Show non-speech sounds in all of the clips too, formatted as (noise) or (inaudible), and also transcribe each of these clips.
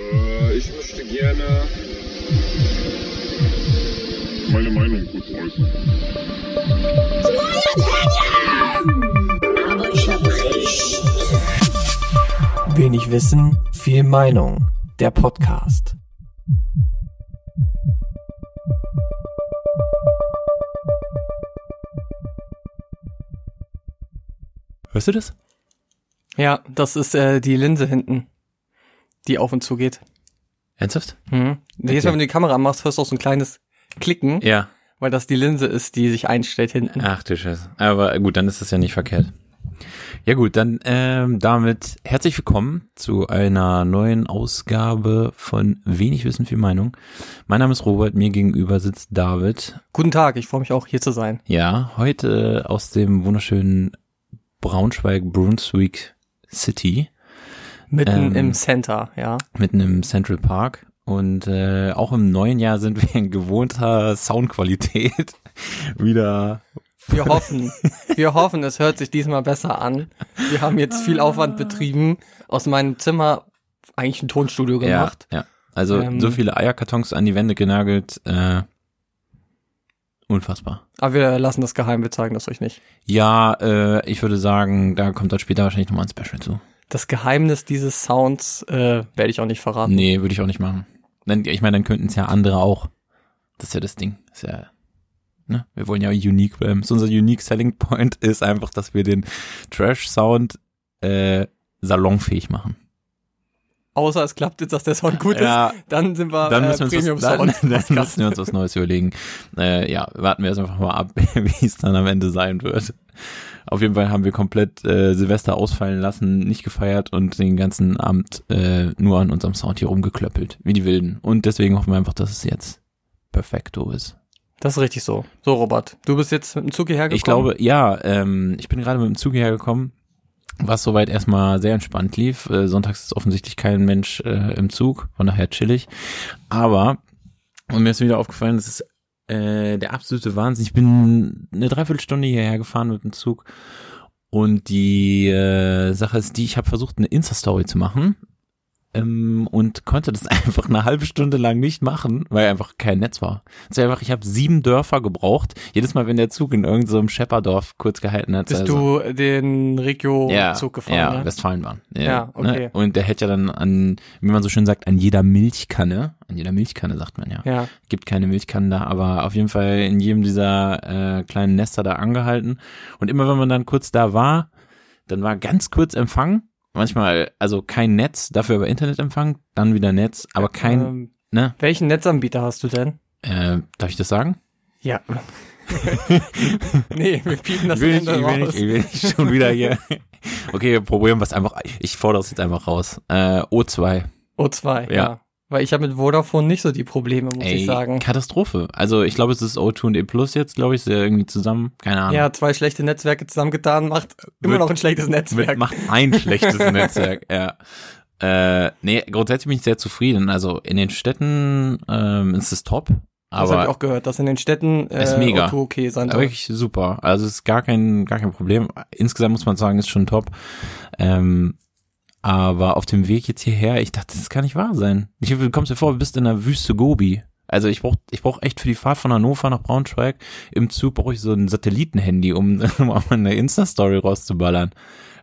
Äh, ich möchte gerne meine Meinung kurz äußern. Aber ich hab recht. Wenig Wissen, viel Meinung. Der Podcast. Hörst du das? Ja, das ist äh, die Linse hinten, die auf und zu geht. Ernsthaft? Mhm. Jedes Mal, wenn du die Kamera anmachst, hörst du auch so ein kleines Klicken, Ja. weil das die Linse ist, die sich einstellt hinten. Ach du Scheiße. Aber gut, dann ist das ja nicht verkehrt. Ja gut, dann ähm, damit herzlich willkommen zu einer neuen Ausgabe von Wenig Wissen, viel Meinung. Mein Name ist Robert, mir gegenüber sitzt David. Guten Tag, ich freue mich auch hier zu sein. Ja, heute aus dem wunderschönen Braunschweig-Brunswick City, Mitten Ähm. im Center, ja. mitten im Central Park. Und äh, auch im neuen Jahr sind wir in gewohnter Soundqualität (laughs) wieder Wir hoffen, wir hoffen, es hört sich diesmal besser an. Wir haben jetzt viel Aufwand betrieben, aus meinem Zimmer eigentlich ein Tonstudio gemacht. Ja, ja. Also Ähm. so viele Eierkartons an die Wände genagelt, äh, unfassbar. Aber wir lassen das geheim, wir zeigen das euch nicht. Ja, äh, ich würde sagen, da kommt dann später wahrscheinlich nochmal ein Special zu. Das Geheimnis dieses Sounds äh, werde ich auch nicht verraten. Nee, würde ich auch nicht machen. Ich meine, dann könnten es ja andere auch. Das ist ja das Ding. Das ist ja, ne? Wir wollen ja unique bleiben. So unser unique selling point (laughs) ist einfach, dass wir den Trash-Sound äh, salonfähig machen. Außer es klappt jetzt, dass der Sound gut Ja, ist, dann sind wir dann äh, müssen, wir Premium uns was, (laughs) dann, Sound. dann müssen wir uns was Neues überlegen. Äh, ja, warten wir erst einfach mal ab, (laughs) wie es dann am Ende sein wird. Auf jeden Fall haben wir komplett äh, Silvester ausfallen lassen, nicht gefeiert und den ganzen Abend äh, nur an unserem Sound hier rumgeklöppelt, wie die Wilden. Und deswegen hoffen wir einfach, dass es jetzt perfekto ist. Das ist richtig so. So, Robert, du bist jetzt mit dem Zug hierher gekommen. Ich glaube, ja, ähm, ich bin gerade mit dem Zug hierher gekommen, was soweit erstmal sehr entspannt lief. Äh, sonntags ist offensichtlich kein Mensch äh, im Zug, von daher chillig. Aber, und mir ist wieder aufgefallen, das ist äh, der absolute Wahnsinn. Ich bin eine Dreiviertelstunde hierher gefahren mit dem Zug und die äh, Sache ist die, ich habe versucht, eine Insta-Story zu machen und konnte das (laughs) einfach eine halbe Stunde lang nicht machen, weil einfach kein Netz war. Es war einfach, ich habe sieben Dörfer gebraucht. Jedes Mal, wenn der Zug in irgendeinem so Schepperdorf kurz gehalten hat. bist also, du den Regio-Zug gefahren, ja, ne? Westfalenbahn. Ja, okay. Ne? Und der hätte ja dann an, wie man so schön sagt, an jeder Milchkanne, an jeder Milchkanne sagt man ja, Ja, gibt keine Milchkannen da, aber auf jeden Fall in jedem dieser äh, kleinen Nester da angehalten. Und immer wenn man dann kurz da war, dann war ganz kurz Empfang. Manchmal, also kein Netz, dafür aber Internetempfang, dann wieder Netz, aber kein, ähm, ne? welchen Netzanbieter hast du denn? Äh, darf ich das sagen? Ja. (laughs) nee, wir piepen das ich will nicht, ich will nicht, ich will nicht schon wieder hier. Okay, wir probieren was einfach. Ich fordere es jetzt einfach raus. Äh, O2. O2, ja. Ja. Weil ich habe mit Vodafone nicht so die Probleme, muss ich sagen. Katastrophe. Also ich glaube, es ist O2 und E Plus jetzt, glaube ich, ja irgendwie zusammen. Keine Ahnung. Ja, zwei schlechte Netzwerke zusammengetan macht immer Wird- noch ein schlechtes Netzwerk. macht ein schlechtes (laughs) Netzwerk, ja. Äh, nee, grundsätzlich bin ich sehr zufrieden. Also in den Städten ähm, ist es top, das habe ich aber auch gehört, dass in den Städten äh, Ist mega. Auto okay sein aber soll. wirklich super. Also es ist gar kein, gar kein Problem. Insgesamt muss man sagen, ist schon top. Ähm, aber auf dem Weg jetzt hierher, ich dachte, das kann nicht wahr sein. Ich, du kommst dir vor, du bist in der Wüste Gobi. Also ich brauch, ich brauch echt für die Fahrt von Hannover nach Braunschweig im Zug brauche ich so ein Satellitenhandy, um, (laughs) um eine Insta-Story rauszuballern.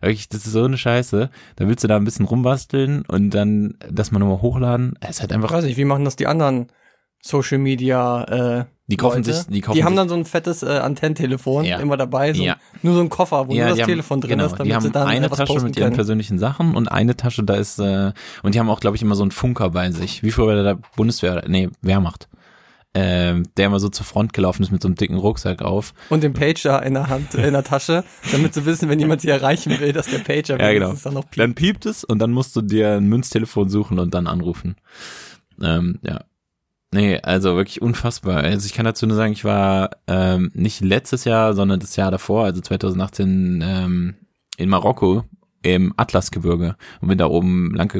Wirklich, das ist so eine Scheiße. Da willst du da ein bisschen rumbasteln und dann das mal nochmal hochladen. Es ist halt Ich einfach, weiß nicht, wie machen das die anderen Social Media äh, die kaufen Leute? sich, die kaufen Die haben dann so ein fettes äh, Antennentelefon Ja. immer dabei, so Ja. nur so ein Koffer, wo nur das haben- Telefon drin genau, ist, damit die haben sie dann eine Tasche mit ihren können. persönlichen Sachen und eine Tasche, da ist, äh, und die haben auch, glaube ich, immer so einen Funker bei sich, wie früher bei der Bundeswehr, nee, Wehrmacht. Ähm, der immer so zur Front gelaufen ist mit so einem dicken Rucksack auf. Und den Pager in der Hand, in der Tasche, damit sie wissen, wenn jemand sie erreichen will, dass der Pager Ja, genau. dann noch piept. Dann piept es und dann musst du dir ein Münztelefon suchen und dann anrufen. Ähm, ja. Nee, also wirklich unfassbar. Also ich kann dazu nur sagen, ich war ähm, nicht letztes Jahr, sondern das Jahr davor, also 2018 ähm, in Marokko im Atlasgebirge und bin da oben lang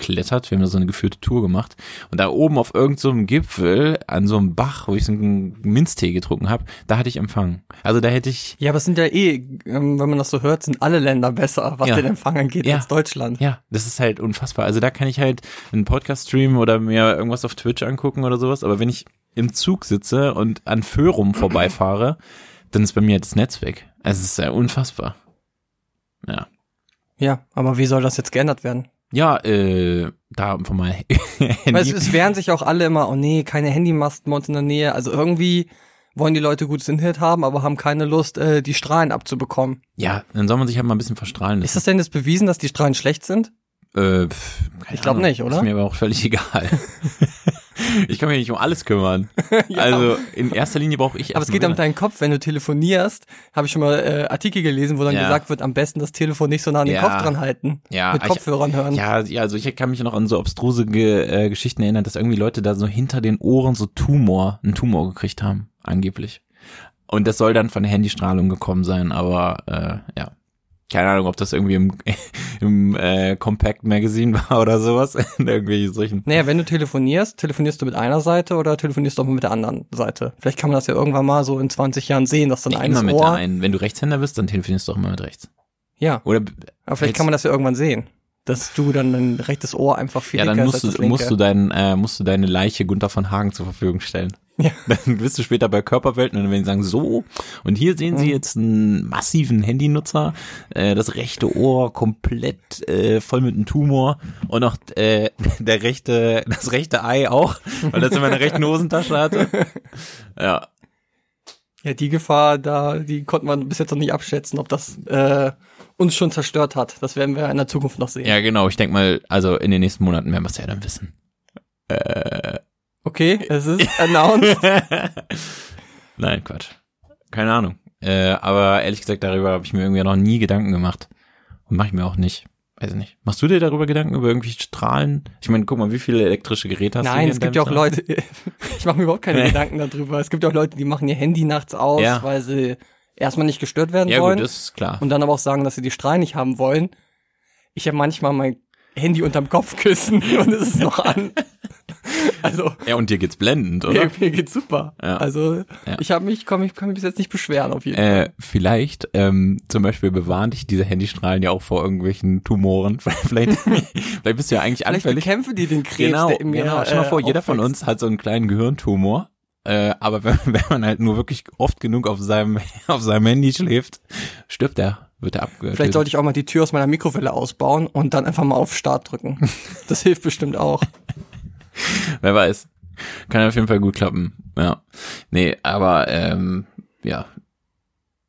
hochgeklettert. Wir haben da so eine geführte Tour gemacht. Und da oben auf irgendeinem so Gipfel, an so einem Bach, wo ich so einen Minztee getrunken habe, da hatte ich Empfang. Also da hätte ich, Ja, aber es sind ja eh, ähm, wenn man das so hört, sind alle Länder besser, was Ja. den Empfang angeht, Ja. als Deutschland. ja, das ist halt unfassbar. Also da kann ich halt einen Podcast streamen oder mir irgendwas auf Twitch angucken oder sowas. Aber wenn ich im Zug sitze und an Förum (clears throat) vorbeifahre, dann ist bei mir das Netz weg. Also es ist ja unfassbar. Ja. Ja, aber wie soll das jetzt geändert werden? Ja, äh, da einfach mal (laughs) Handy. Weil es, es wehren sich auch alle immer, oh nee, keine Handymasten bei uns in der Nähe. Also irgendwie wollen die Leute gutes Internet haben, aber haben keine Lust, äh, die Strahlen abzubekommen. ja, dann soll man sich halt mal ein bisschen verstrahlen Ist lassen. das denn jetzt bewiesen, dass die Strahlen schlecht sind? Äh, pff, keine Ich glaub Ahnung. nicht, oder? Ist mir aber auch völlig (laughs) egal. (laughs) ich kann mich nicht um alles kümmern. (laughs) Also in erster Linie brauche ich Aber es geht um deinen Kopf, wenn du telefonierst, habe ich schon mal äh, Artikel gelesen, wo dann Ja. gesagt wird, am besten das Telefon nicht so nah an den Ja. Kopf dran halten. Ja, mit ich- Kopfhörern hören. Ja, ja, also ich kann mich noch an so obstruse Ge äh, Geschichten erinnern, dass irgendwie Leute da so hinter den Ohren so Tumor, einen Tumor gekriegt haben, angeblich. Und das soll dann von der Handystrahlung gekommen sein, aber äh, ja. Keine Ahnung, ob das irgendwie im, (laughs) im äh, Compact Magazine war oder sowas. (laughs) In irgendwelchen solchen. Naja, wenn du telefonierst, telefonierst du mit einer Seite oder telefonierst du auch mit der anderen Seite? Vielleicht kann man das ja irgendwann mal so in 20 Jahren sehen, dass dann Ja, eines immer mit Ohr. einen. Wenn du Rechtshänder bist, dann telefonierst du auch immer mit rechts. Ja, Oder aber vielleicht kann man das ja irgendwann sehen. Dass du dann dein rechtes Ohr einfach viel ja, dann musst du, musst du dein, äh, musst du deine Leiche Gunther von Hagen zur Verfügung stellen. Ja. (laughs) Dann bist du später bei Körperwelten und werden die sagen, so, und hier sehen Sie Mhm. jetzt einen massiven Handynutzer, äh, das rechte Ohr komplett äh, voll mit einem Tumor und auch äh, (laughs) der rechte, das rechte Ei auch, weil das in meiner rechten Hosentasche hatte. (laughs) Ja, Ja, die Gefahr, da, die konnte man bis jetzt noch nicht abschätzen, ob das äh, uns schon zerstört hat. Das werden wir in der Zukunft noch sehen. ja genau, ich denk mal, also in den nächsten Monaten werden wir es ja dann wissen. Äh, Okay, es ist announced. (laughs) Nein, Quatsch. Keine Ahnung. Äh, aber ehrlich gesagt, darüber habe ich mir irgendwie noch nie Gedanken gemacht. Und mache ich mir auch nicht. Weiß ich nicht. Machst du dir darüber Gedanken, über irgendwie Strahlen? Ich meine, guck mal, wie viele elektrische Geräte hast du Nein, es gibt ja auch? Leute, (laughs) ich mache mir überhaupt keine. (laughs) Gedanken darüber. Es gibt ja auch Leute, die machen ihr Handy nachts aus, Ja. weil sie erstmal nicht gestört werden Ja wollen gut, das ist klar. und dann aber auch sagen, dass sie die Strahlen nicht haben wollen. Ich habe manchmal mein Handy unterm Kopfkissen und es ist noch an. (laughs) Also Ja, und dir geht's blendend, oder? mir, (laughs) mir geht's super. Ja. Also Ja. ich habe mich, komm, ich kann mich bis jetzt nicht beschweren auf jeden Fall. Äh, vielleicht, ähm, zum Beispiel bewahren dich diese Handystrahlen ja auch vor irgendwelchen Tumoren. (laughs) vielleicht, vielleicht bist du ja eigentlich Vielleicht anfällig. bekämpfen die den Krebs, Genau, der mir genau. Mal äh, vor, jeder von uns hat so einen kleinen Gehirntumor. Äh, aber wenn, wenn man halt nur wirklich oft genug auf seinem, auf seinem Handy schläft, stirbt er, wird er abgetötet. Vielleicht sollte ich auch mal die Tür aus meiner Mikrowelle ausbauen und dann einfach mal auf Start drücken. Das hilft bestimmt auch. (laughs) Wer weiß. Kann auf jeden Fall gut klappen. Ja. Nee, aber ähm, ja.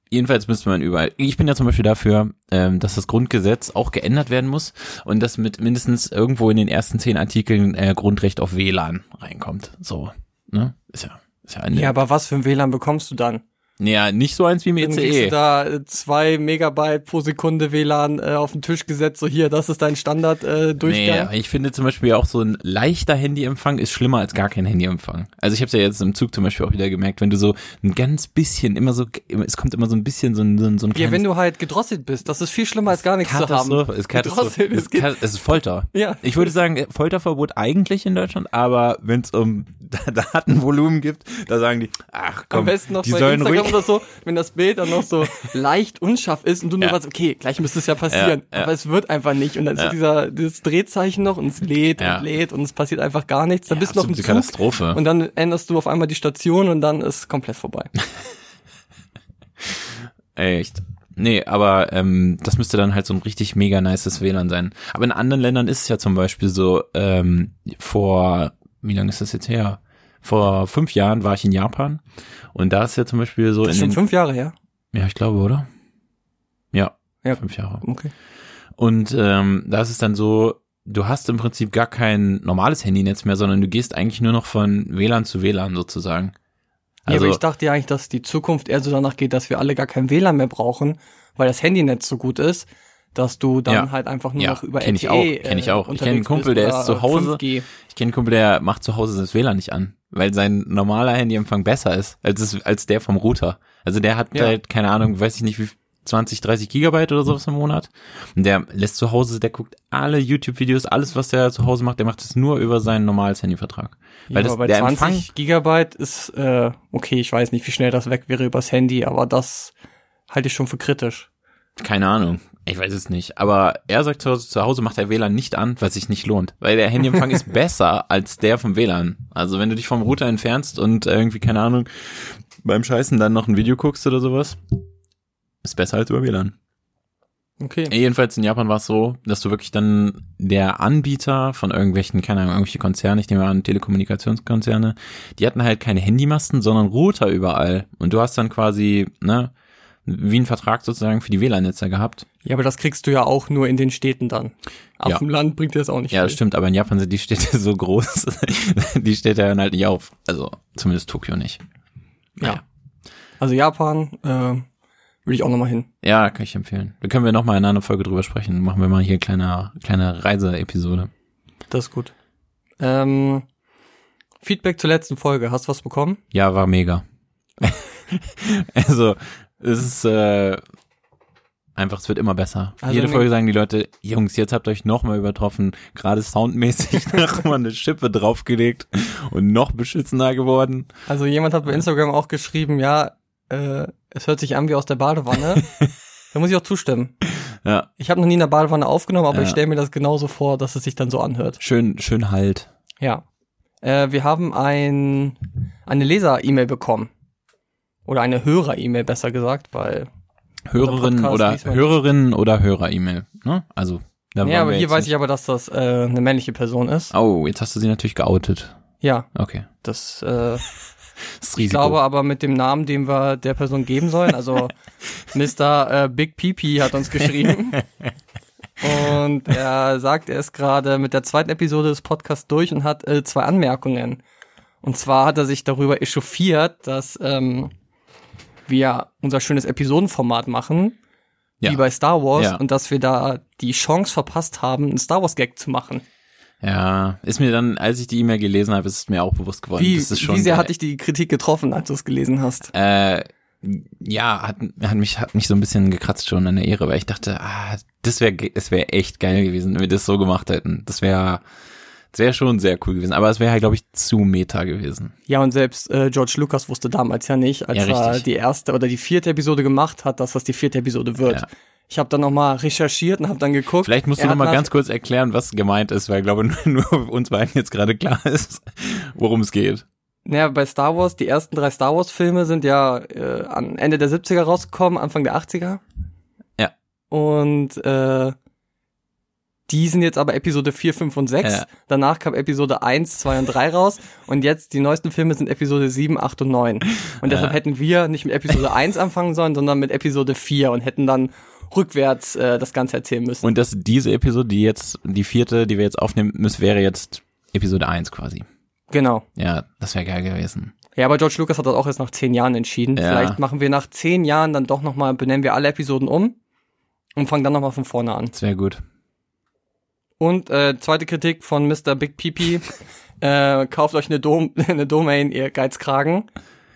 Jedenfalls müsste man überall. Ich bin ja zum Beispiel dafür, ähm, dass das Grundgesetz auch geändert werden muss und dass mit mindestens irgendwo in den ersten zehn Artikeln äh, Grundrecht auf WLAN reinkommt. So, ne? Ist ja, ist ja eine. Ja, aber was für ein WLAN bekommst du dann? Ja, nicht so eins wie im E Dann kriegst ECE. du da äh, zwei Megabyte pro Sekunde WLAN äh, auf den Tisch gesetzt, so hier, das ist dein Standard äh, Nee, ich finde zum Beispiel auch so ein leichter Handyempfang ist schlimmer als gar kein Handyempfang. Also ich habe es ja jetzt im Zug zum Beispiel auch wieder gemerkt, wenn du so ein ganz bisschen, immer so, es kommt immer so ein bisschen so ein, so ein, so ein Ja, wenn du halt gedrosselt bist, das ist viel schlimmer als gar nichts zu haben. Katastrophe, ist Katastrophe. Es ist, ist Folter. Ja. Ich würde sagen, Folterverbot eigentlich in Deutschland, aber wenn es um (laughs) Datenvolumen gibt, da sagen die, ach komm, Am besten noch die sollen Instagram ruhig. Oder so, wenn das Bild dann noch so (laughs) leicht unscharf ist und du nur Ja. weißt, okay, gleich müsste es ja passieren, Ja, ja. aber es wird einfach nicht und dann ist dieser dieses Drehzeichen noch und es lädt und lädt und es passiert einfach gar nichts. Dann bist du noch im Zug Katastrophe. und dann änderst du auf einmal die Station und dann ist komplett vorbei. (laughs) Echt. Nee, aber ähm, das müsste dann halt so ein richtig mega nices WLAN sein. Aber in anderen Ländern ist es ja zum Beispiel so, ähm, vor, wie lange ist das jetzt her? Vor fünf Jahren war ich in Japan und da ist ja zum Beispiel so Das ist in schon fünf Jahre her. ja, ich glaube, oder? Ja, Ja. fünf Jahre. Okay. Und ähm, da ist es dann so, du hast im Prinzip gar kein normales Handynetz mehr, sondern du gehst eigentlich nur noch von WLAN zu WLAN sozusagen. ja, Also, aber ich dachte ja eigentlich, dass die Zukunft eher so danach geht, dass wir alle gar kein WLAN mehr brauchen, weil das Handynetz so gut ist, dass du dann Ja. halt einfach nur Ja, noch über kenn ich LTE, auch, kenn ich auch. Ich kenn einen Kumpel, der ist zu Hause. 5G. ich kenne einen Kumpel, der macht zu Hause das WLAN nicht an, weil sein normaler Handyempfang besser ist als, es, als der vom Router. Also der hat Ja. halt, keine Ahnung, weiß ich nicht, wie 20, 30 Gigabyte oder sowas im Monat. Und der lässt zu Hause, der guckt alle YouTube-Videos, alles, was der zu Hause macht, der macht es nur über seinen normales Handyvertrag. Ja, Weil das, aber bei der 20 Empfang, Gigabyte ist, äh, okay, ich weiß nicht, wie schnell das weg wäre übers Handy, aber das halte ich schon für kritisch. keine Ahnung, ich weiß es nicht. Aber er sagt zu Hause, zu Hause macht er WLAN nicht an, weil es sich nicht lohnt. Weil der Handyempfang ist (laughs) besser als der vom WLAN. Also wenn du dich vom Router entfernst und irgendwie, keine Ahnung, beim Scheißen dann noch ein Video guckst oder sowas, ist besser als über WLAN. Okay. Jedenfalls in Japan war es so, dass du wirklich dann der Anbieter von irgendwelchen, keine Ahnung, irgendwelche Konzerne, ich nehme an, Telekommunikationskonzerne, die hatten halt keine Handymasten, sondern Router überall. Und du hast dann quasi, ne, wie einen Vertrag sozusagen für die WLAN-Netze gehabt. Ja, aber das kriegst du ja auch nur in den Städten dann. Auf Ja. dem Land bringt dir das auch nicht Ja, das stimmt, aber in Japan sind die Städte (laughs) so groß, (laughs) die Städte hören halt nicht auf. Also zumindest Tokio nicht. Ja. Also Japan, äh, würde ich auch nochmal hin. Ja, kann ich empfehlen. Da können wir nochmal in einer Folge drüber sprechen. Machen wir mal hier eine kleine, kleine Reise-Episode. Das ist gut. Ähm, Feedback zur letzten Folge. Hast du was bekommen? Ja, war mega. (laughs) also, es ist äh, einfach, es wird immer besser. Also Jede Folge sagen die Leute, Jungs, jetzt habt ihr euch noch mal übertroffen. Gerade soundmäßig (laughs) noch mal eine Schippe draufgelegt und noch beschützender geworden. Also jemand hat bei Instagram auch geschrieben, ja, äh, es hört sich an wie aus der Badewanne. (laughs) da muss ich auch zustimmen. Ja, Ich habe noch nie in der Badewanne aufgenommen, aber Ja. ich stelle mir das genauso vor, dass es sich dann so anhört. schön, schön halt. Ja. Äh, wir haben ein, eine Leser-E-Mail bekommen. Oder eine Hörer-E-Mail besser gesagt, weil. Hörerinnen oder. Hörerinnen oder Hörer-E-mail. Ne? Also, da Ja, aber hier weiß nicht- ich aber, dass das äh, eine männliche Person ist. Oh, jetzt hast du sie natürlich geoutet. Ja, Okay. das äh, (laughs) Das Ich Risiko. glaube aber mit dem Namen, den wir der Person geben sollen, also (laughs) Mr. Äh, Big Pipi hat uns geschrieben. (laughs) Und er sagt, er ist gerade mit der zweiten Episode des Podcasts durch und hat äh, zwei Anmerkungen. Und zwar hat er sich darüber echauffiert, dass ähm, wir unser schönes Episodenformat machen, Ja. wie bei Star Wars, Ja. und dass wir da die Chance verpasst haben, einen Star Wars Gag zu machen. Ja, ist mir dann, als ich die E-Mail gelesen habe, ist es mir auch bewusst geworden. Wie, das ist schon wie sehr hat dich die Kritik getroffen, als du es gelesen hast? Äh, ja, hat, hat mich hat mich so ein bisschen gekratzt schon an der Ehre, weil ich dachte, ah, das wäre das wäre echt geil gewesen, wenn wir das so gemacht hätten. Das wäre das wäre schon sehr cool gewesen, aber es wäre halt glaube ich zu meta gewesen. Ja, und selbst äh, George Lucas wusste damals ja nicht, als Ja, er die erste oder die vierte Episode gemacht hat, dass das die vierte Episode wird. Ja. Ich habe dann nochmal recherchiert und habe dann geguckt. Vielleicht musst du noch hat mal nach- ganz kurz erklären, was gemeint ist, weil ich glaube (laughs) nur, nur uns beiden jetzt gerade klar ist, worum es geht. Naja, bei Star Wars, die ersten drei Star Wars Filme sind ja äh, am Ende der 70er rausgekommen, Anfang der 80er. Ja. Und äh, die sind jetzt aber Episode 4, 5 und 6. Ja. Danach kam Episode 1, 2 und 3 raus. Und jetzt die neuesten Filme sind Episode 7, 8 und 9. Und deshalb Ja. hätten wir nicht mit Episode (laughs) 1 anfangen sollen, sondern mit Episode 4 und hätten dann rückwärts äh, das Ganze erzählen müssen. Und dass diese Episode, die jetzt die vierte, die wir jetzt aufnehmen müssen, wäre jetzt Episode 1 quasi. genau. Ja, das wäre geil gewesen. Ja, aber George Lucas hat das auch erst nach 10 Jahren entschieden. Ja. Vielleicht machen wir nach 10 Jahren dann doch nochmal, benennen wir alle Episoden um und fangen dann nochmal von vorne an. Das wäre gut. Und äh, zweite Kritik von Mr. Big Pipi. (laughs) äh, kauft euch eine, Dom (laughs) eine Domain, ihr Geizkragen.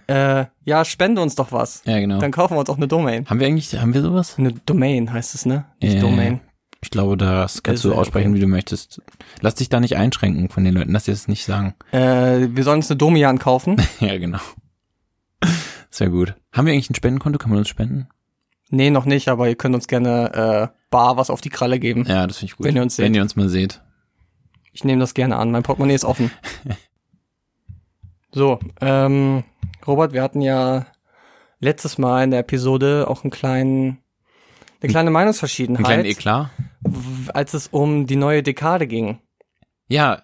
Äh, ja, spende uns doch was. Ja, genau. Dann kaufen wir uns auch eine Domain. Haben wir eigentlich, haben wir sowas? Eine Domain heißt es, ne? Nicht Äh, Domain. Ich glaube, das kannst Ist du ja aussprechen, okay. wie du möchtest. Lass dich da nicht einschränken von den Leuten, lass dir das nicht sagen. Äh, wir sollen uns eine Domian kaufen. (laughs) ja, genau. Sehr gut. Haben wir eigentlich ein Spendenkonto? Kann man uns spenden? Nee, noch nicht, aber ihr könnt uns gerne äh, bar was auf die Kralle geben. Ja, das finde ich gut. Wenn ihr uns seht. Wenn ihr uns mal seht. Ich nehme das gerne an. Mein Portemonnaie ist offen. (laughs) so, ähm, Robert, wir hatten ja letztes Mal in der Episode auch einen kleinen, eine kleine Einen Meinungsverschiedenheit, kleinen Eklat? als es um die neue Dekade ging. Ja.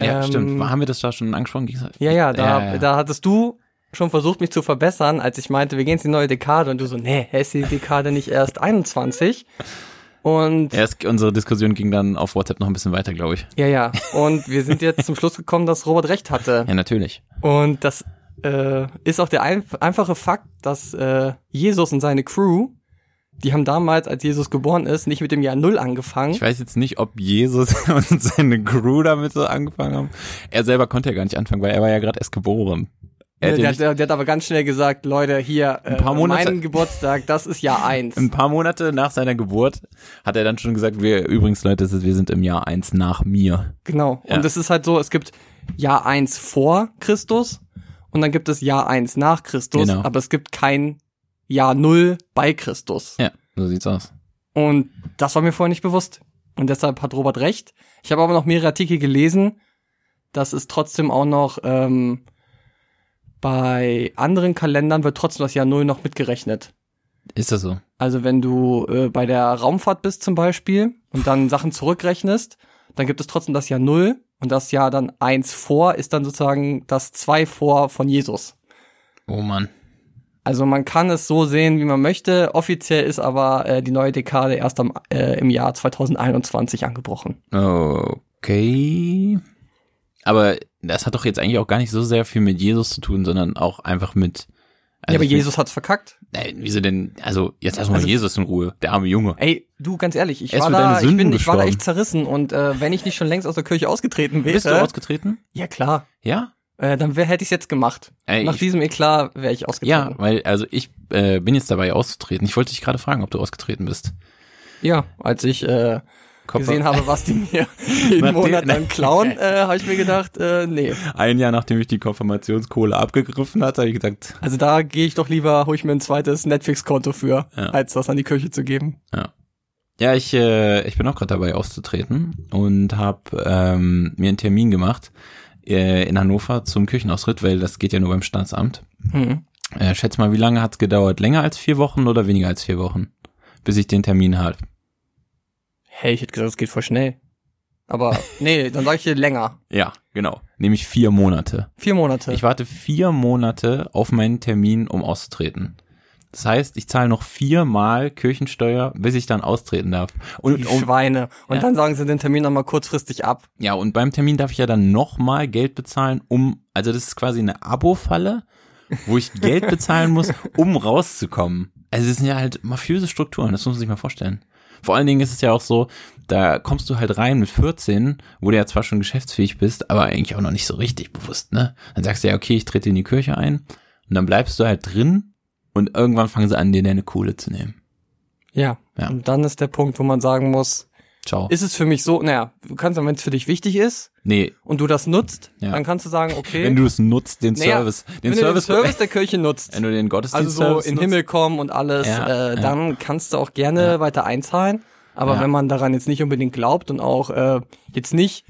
Ja, Ähm, stimmt. Haben wir das da schon angesprochen? Ja, ja, da, Ja, ja. da hattest du schon versucht, mich zu verbessern, als ich meinte, wir gehen jetzt in die neue Dekade und du so, nee, ist die Dekade nicht erst 21? Und es, unsere Diskussion ging dann auf WhatsApp noch ein bisschen weiter, glaube ich. ja, ja. Und wir sind jetzt zum Schluss gekommen, dass Robert recht hatte. Ja, natürlich. Und das äh, ist auch der ein einfache Fakt, dass äh, Jesus und seine Crew, die haben damals, als Jesus geboren ist, nicht mit dem Jahr Null angefangen. Ich weiß jetzt nicht, ob Jesus (laughs) und seine Crew damit so angefangen haben. Er selber konnte ja gar nicht anfangen, weil er war ja gerade erst geboren. Hätte der, nicht, der, der hat aber ganz schnell gesagt, Leute, hier, äh, paar Monate- mein Geburtstag, das ist Jahr (laughs) eins. ein paar Monate nach seiner Geburt hat er dann schon gesagt, wir, übrigens Leute, ist- wir sind im Jahr eins nach mir. Genau. Ja. Und es ist halt so, es gibt Jahr eins vor Christus und dann gibt es Jahr eins nach Christus, Genau. aber es gibt kein Jahr null bei Christus. Ja, so sieht's aus. Und das war mir vorher nicht bewusst. Und deshalb hat Robert recht. Ich habe aber noch mehrere Artikel gelesen, dass es trotzdem auch noch ähm, bei anderen Kalendern wird trotzdem das Jahr null noch mitgerechnet. Ist das so? Also wenn du äh, bei der Raumfahrt bist zum Beispiel und dann (laughs) Sachen zurückrechnest, dann gibt es trotzdem das Jahr null und das Jahr dann eins vor ist dann sozusagen das zwei vor von Jesus. Oh Mann. Also man kann es so sehen, wie man möchte. Offiziell ist aber äh, die neue Dekade erst am, äh, im Jahr 2021 angebrochen. Okay. Aber das hat doch jetzt eigentlich auch gar nicht so sehr viel mit Jesus zu tun, sondern auch einfach mit. ja, aber ich- Jesus hat's verkackt. Nein, wieso denn? Also, jetzt erstmal Also- Jesus in Ruhe, der arme Junge. Ey, du, ganz ehrlich, ich war da, ich, bin, ich war da echt zerrissen und äh, wenn ich nicht schon längst aus der Kirche ausgetreten wäre, Bist du ausgetreten? ja klar, Ja? äh, dann wär, hätte ich's jetzt gemacht. Ey, Nach ich- diesem Eklat wäre ich Ja, ausgetreten. weil, also ich äh, bin jetzt dabei auszutreten. Ich wollte dich gerade fragen, ob du ausgetreten bist. Ja, als ich äh, Kopf- gesehen habe, was die mir (laughs) jeden Nachdem- Monat dann (laughs) klauen, äh, habe ich mir gedacht, äh, nee. Ein Jahr nachdem ich die Konfirmationskohle abgegriffen hatte, habe ich gesagt, Also da gehe ich doch lieber, hole ich mir ein zweites Netflix-Konto für, Ja. als das an die Kirche zu geben. ja, ich, äh, ich bin auch gerade dabei auszutreten und habe ähm, mir einen Termin gemacht äh, in Hannover zum Kirchenaustritt, weil das geht ja nur beim Standesamt. Hm. Äh, schätz mal, wie lange hat's gedauert? Länger als vier Wochen oder weniger als vier Wochen? Bis ich den Termin hatte. Hey, ich hätte gesagt, es geht voll schnell. Aber (laughs) nee, dann sage ich dir länger. Ja, genau. Nämlich vier Monate. Vier Monate. Ich warte vier Monate auf meinen Termin, um auszutreten. Das heißt, ich zahle noch viermal Kirchensteuer, bis ich dann austreten darf. die Und, und Schweine. Und Ja. dann sagen sie den Termin nochmal kurzfristig ab. ja, und beim Termin darf ich ja dann nochmal Geld bezahlen, um, also das ist quasi eine Abo-Falle, wo ich Geld bezahlen muss, (laughs) um rauszukommen. Also das sind ja halt mafiöse Strukturen, das muss man sich mal vorstellen. Vor allen Dingen ist es ja auch so, da kommst du halt rein mit 14, wo du ja zwar schon geschäftsfähig bist, aber eigentlich auch noch nicht so richtig bewusst, ne? Dann sagst du ja, okay, ich trete in die Kirche ein und dann bleibst du halt drin und irgendwann fangen sie an, dir deine Kohle zu nehmen. Ja. Ja. Und dann ist der Punkt, wo man sagen muss, Ciao. ist es für mich so, naja, du kannst, wenn es für dich wichtig ist nee, und du das nutzt, Ja. dann kannst du sagen, okay, wenn du es nutzt, den Naja, Service, den wenn du Service, den Service der Kirche nutzt, wenn du den also Gottesdienst so in den Himmel kommen und alles, Ja, äh, ja. dann kannst du auch gerne weiter einzahlen. Aber wenn man daran jetzt nicht unbedingt glaubt und auch äh, jetzt nicht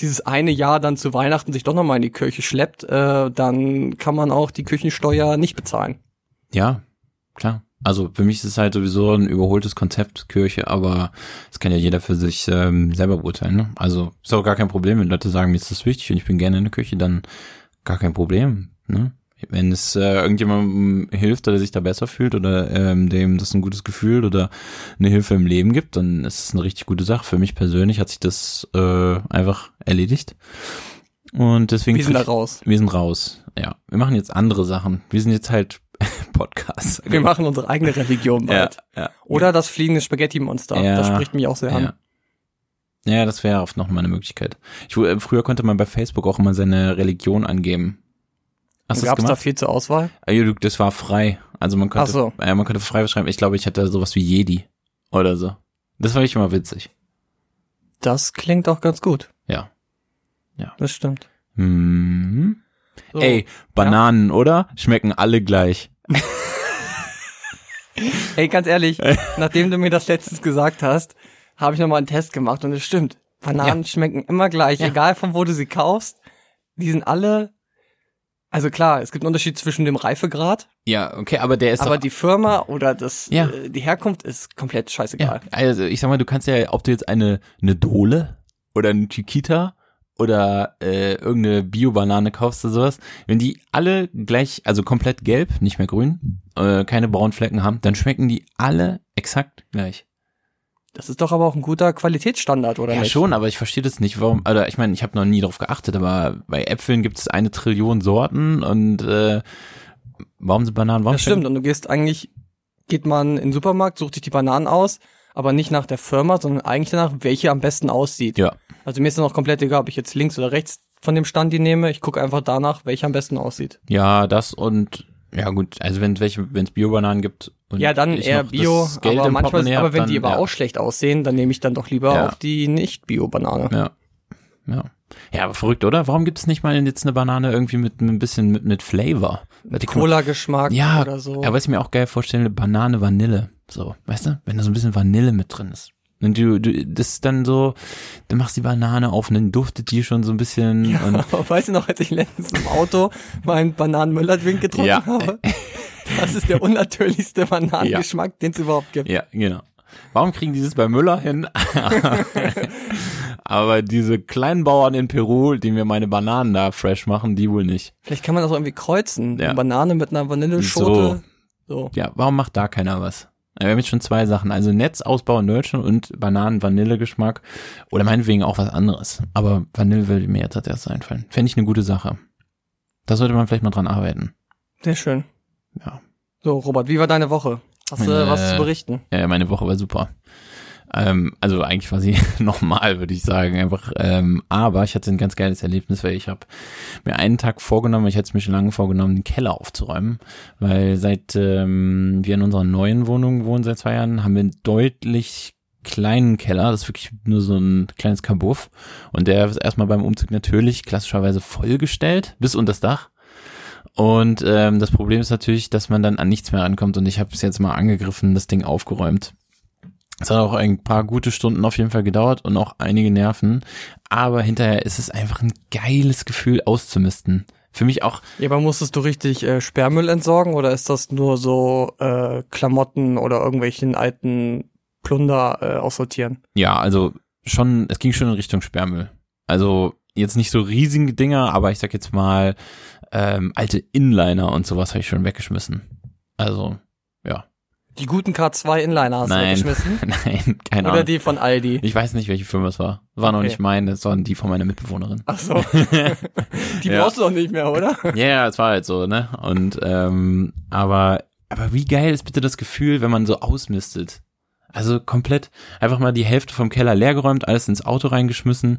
dieses eine Jahr dann zu Weihnachten sich doch nochmal in die Kirche schleppt, äh, dann kann man auch die Kirchensteuer nicht bezahlen. Ja, klar. Also für mich ist es halt sowieso ein überholtes Konzept Kirche, aber das kann ja jeder für sich ähm, selber beurteilen. Ne? Also ist auch gar kein Problem, wenn Leute sagen, mir ist das wichtig und ich bin gerne in der Kirche, dann gar kein Problem. Ne? Wenn es äh, irgendjemandem hilft oder sich da besser fühlt oder ähm, dem das ein gutes Gefühl oder eine Hilfe im Leben gibt, dann ist es eine richtig gute Sache. Für mich persönlich hat sich das äh, einfach erledigt. Und deswegen Wir sind da raus. wir sind raus. Ja, wir machen jetzt andere Sachen. Wir sind jetzt halt (laughs) Podcasts. Wir machen unsere eigene Religion (laughs) ja, bald. ja. Oder das fliegende Spaghetti-Monster. Ja. Das spricht mich auch sehr an. ja. Ja, das wäre oft noch mal eine Möglichkeit. Ich, äh, früher konnte man bei Facebook auch immer seine Religion angeben. Hast Gab es da viel zur Auswahl? Ah, ja, das war frei. Also man konnte, so. ja, man konnte frei schreiben. Ich glaube, ich hatte sowas wie Jedi oder so. Das war ich immer witzig. Das klingt auch ganz gut. Ja. Das stimmt. Hm. So. Ey, Bananen, oder? Schmecken alle gleich. (laughs) Ey, ganz ehrlich, (laughs) nachdem du mir das letztens gesagt hast, habe ich nochmal einen Test gemacht und es stimmt. Bananen schmecken immer gleich, Ja. egal von wo du sie kaufst. Die sind alle, also klar, es gibt einen Unterschied zwischen dem Reifegrad, Ja, okay, aber der ist aber die Firma oder das, Ja. äh, die Herkunft ist komplett ja, scheißegal. also ich sag mal, du kannst ja, ob du jetzt eine, eine Dole oder eine Chiquita oder äh, irgendeine Bio-Banane kaufst oder sowas, wenn die alle gleich, also komplett gelb, nicht mehr grün, äh, keine braunen Flecken haben, dann schmecken die alle exakt gleich. Das ist doch aber auch ein guter Qualitätsstandard, oder ja, nicht? schon, aber ich verstehe das nicht, warum, oder ich meine, ich habe noch nie darauf geachtet, aber bei Äpfeln gibt es eine Trillion Sorten und äh, warum sind Bananen, warum Das stimmt. Und du gehst eigentlich, geht man in den Supermarkt, sucht sich die Bananen aus, aber nicht nach der Firma, sondern eigentlich danach, welche am besten aussieht. Ja. Also mir ist dann auch komplett egal, ob ich jetzt links oder rechts von dem Stand die nehme. Ich gucke einfach danach, welcher am besten aussieht. Ja, das und ja gut, also wenn es welche, wenn es Bio-Bananen gibt und ja, dann eher noch Bio, aber manchmal, aber wenn dann, die aber ja. auch schlecht aussehen, dann nehme ich dann doch lieber Ja. auch die Nicht-Bio-Banane. Ja. Ja. Ja, aber verrückt, oder? Warum gibt es nicht mal jetzt eine Banane irgendwie mit ein bisschen mit, mit Flavor? Man- Cola-Geschmack Ja, oder so. ja, was ich mir auch geil vorstelle, Banane, Vanille. So, weißt du? Wenn da so ein bisschen Vanille mit drin ist. Und du, du, das ist dann so, du machst die Banane auf und dann duftet die schon so ein bisschen und Aber (laughs) weißt du noch, als ich letztens im Auto meinen Bananenmüller-Drink getrunken Ja. habe? Das ist der unnatürlichste Bananengeschmack, den es überhaupt gibt. Ja, genau. Warum kriegen die das bei Müller hin? (laughs) Aber diese kleinen Bauern in Peru, die mir meine Bananen da fresh machen, die wohl nicht. Vielleicht kann man das auch irgendwie kreuzen. Ja. Eine Banane mit einer Vanilleschote. So. Ja, warum macht da keiner was? Wir haben jetzt schon zwei Sachen. Also Netzausbau in Deutschland und Bananen-Vanille-Geschmack. Oder meinetwegen auch was anderes. Aber Vanille würde mir jetzt als erstes einfallen. Fände ich eine gute Sache. Da sollte man vielleicht mal dran arbeiten. Sehr schön. Ja. So, Robert, wie war deine Woche? Hast du Meine- was zu berichten? Ja, meine Woche war super. Ähm, also eigentlich sie (laughs) normal, würde ich sagen. Einfach, ähm, aber ich hatte ein ganz geiles Erlebnis, weil ich habe mir einen Tag vorgenommen, ich hatte es mir schon lange vorgenommen, den Keller aufzuräumen, weil seit ähm, wir in unserer neuen Wohnung wohnen seit zwei Jahren, haben wir einen deutlich kleinen Keller, das ist wirklich nur so ein kleines Kabuff und der ist erstmal beim Umzug natürlich klassischerweise vollgestellt bis unter das Dach. Und ähm, das Problem ist natürlich, dass man dann an nichts mehr rankommt und ich habe es jetzt mal angegriffen, das Ding aufgeräumt. Es hat auch ein paar gute Stunden auf jeden Fall gedauert und auch einige Nerven. Aber hinterher ist es einfach ein geiles Gefühl auszumisten. Für mich auch, Ja, aber musstest du richtig äh, Sperrmüll entsorgen oder ist das nur so äh, Klamotten oder irgendwelchen alten Plunder äh, aussortieren? ja, also schon, es ging schon in Richtung Sperrmüll. Also jetzt nicht so riesige Dinger, aber ich sag jetzt mal, ähm, alte Inliner und sowas habe ich schon weggeschmissen. Also. Die guten K2 Inliner hast Nein. du weggeschmissen? (laughs) Nein, keine Oder Ahnung. die von Aldi? Ich weiß nicht, welche Firma es war. War noch Okay. nicht meine, waren die von meiner Mitbewohnerin. Ach so. (laughs) Die Ja. brauchst du doch nicht mehr, oder? (laughs) Ja, ja, es war halt so, ne? Und ähm, aber aber wie geil ist bitte das Gefühl, wenn man so ausmistet? Also komplett einfach mal die Hälfte vom Keller leergeräumt, alles ins Auto reingeschmissen.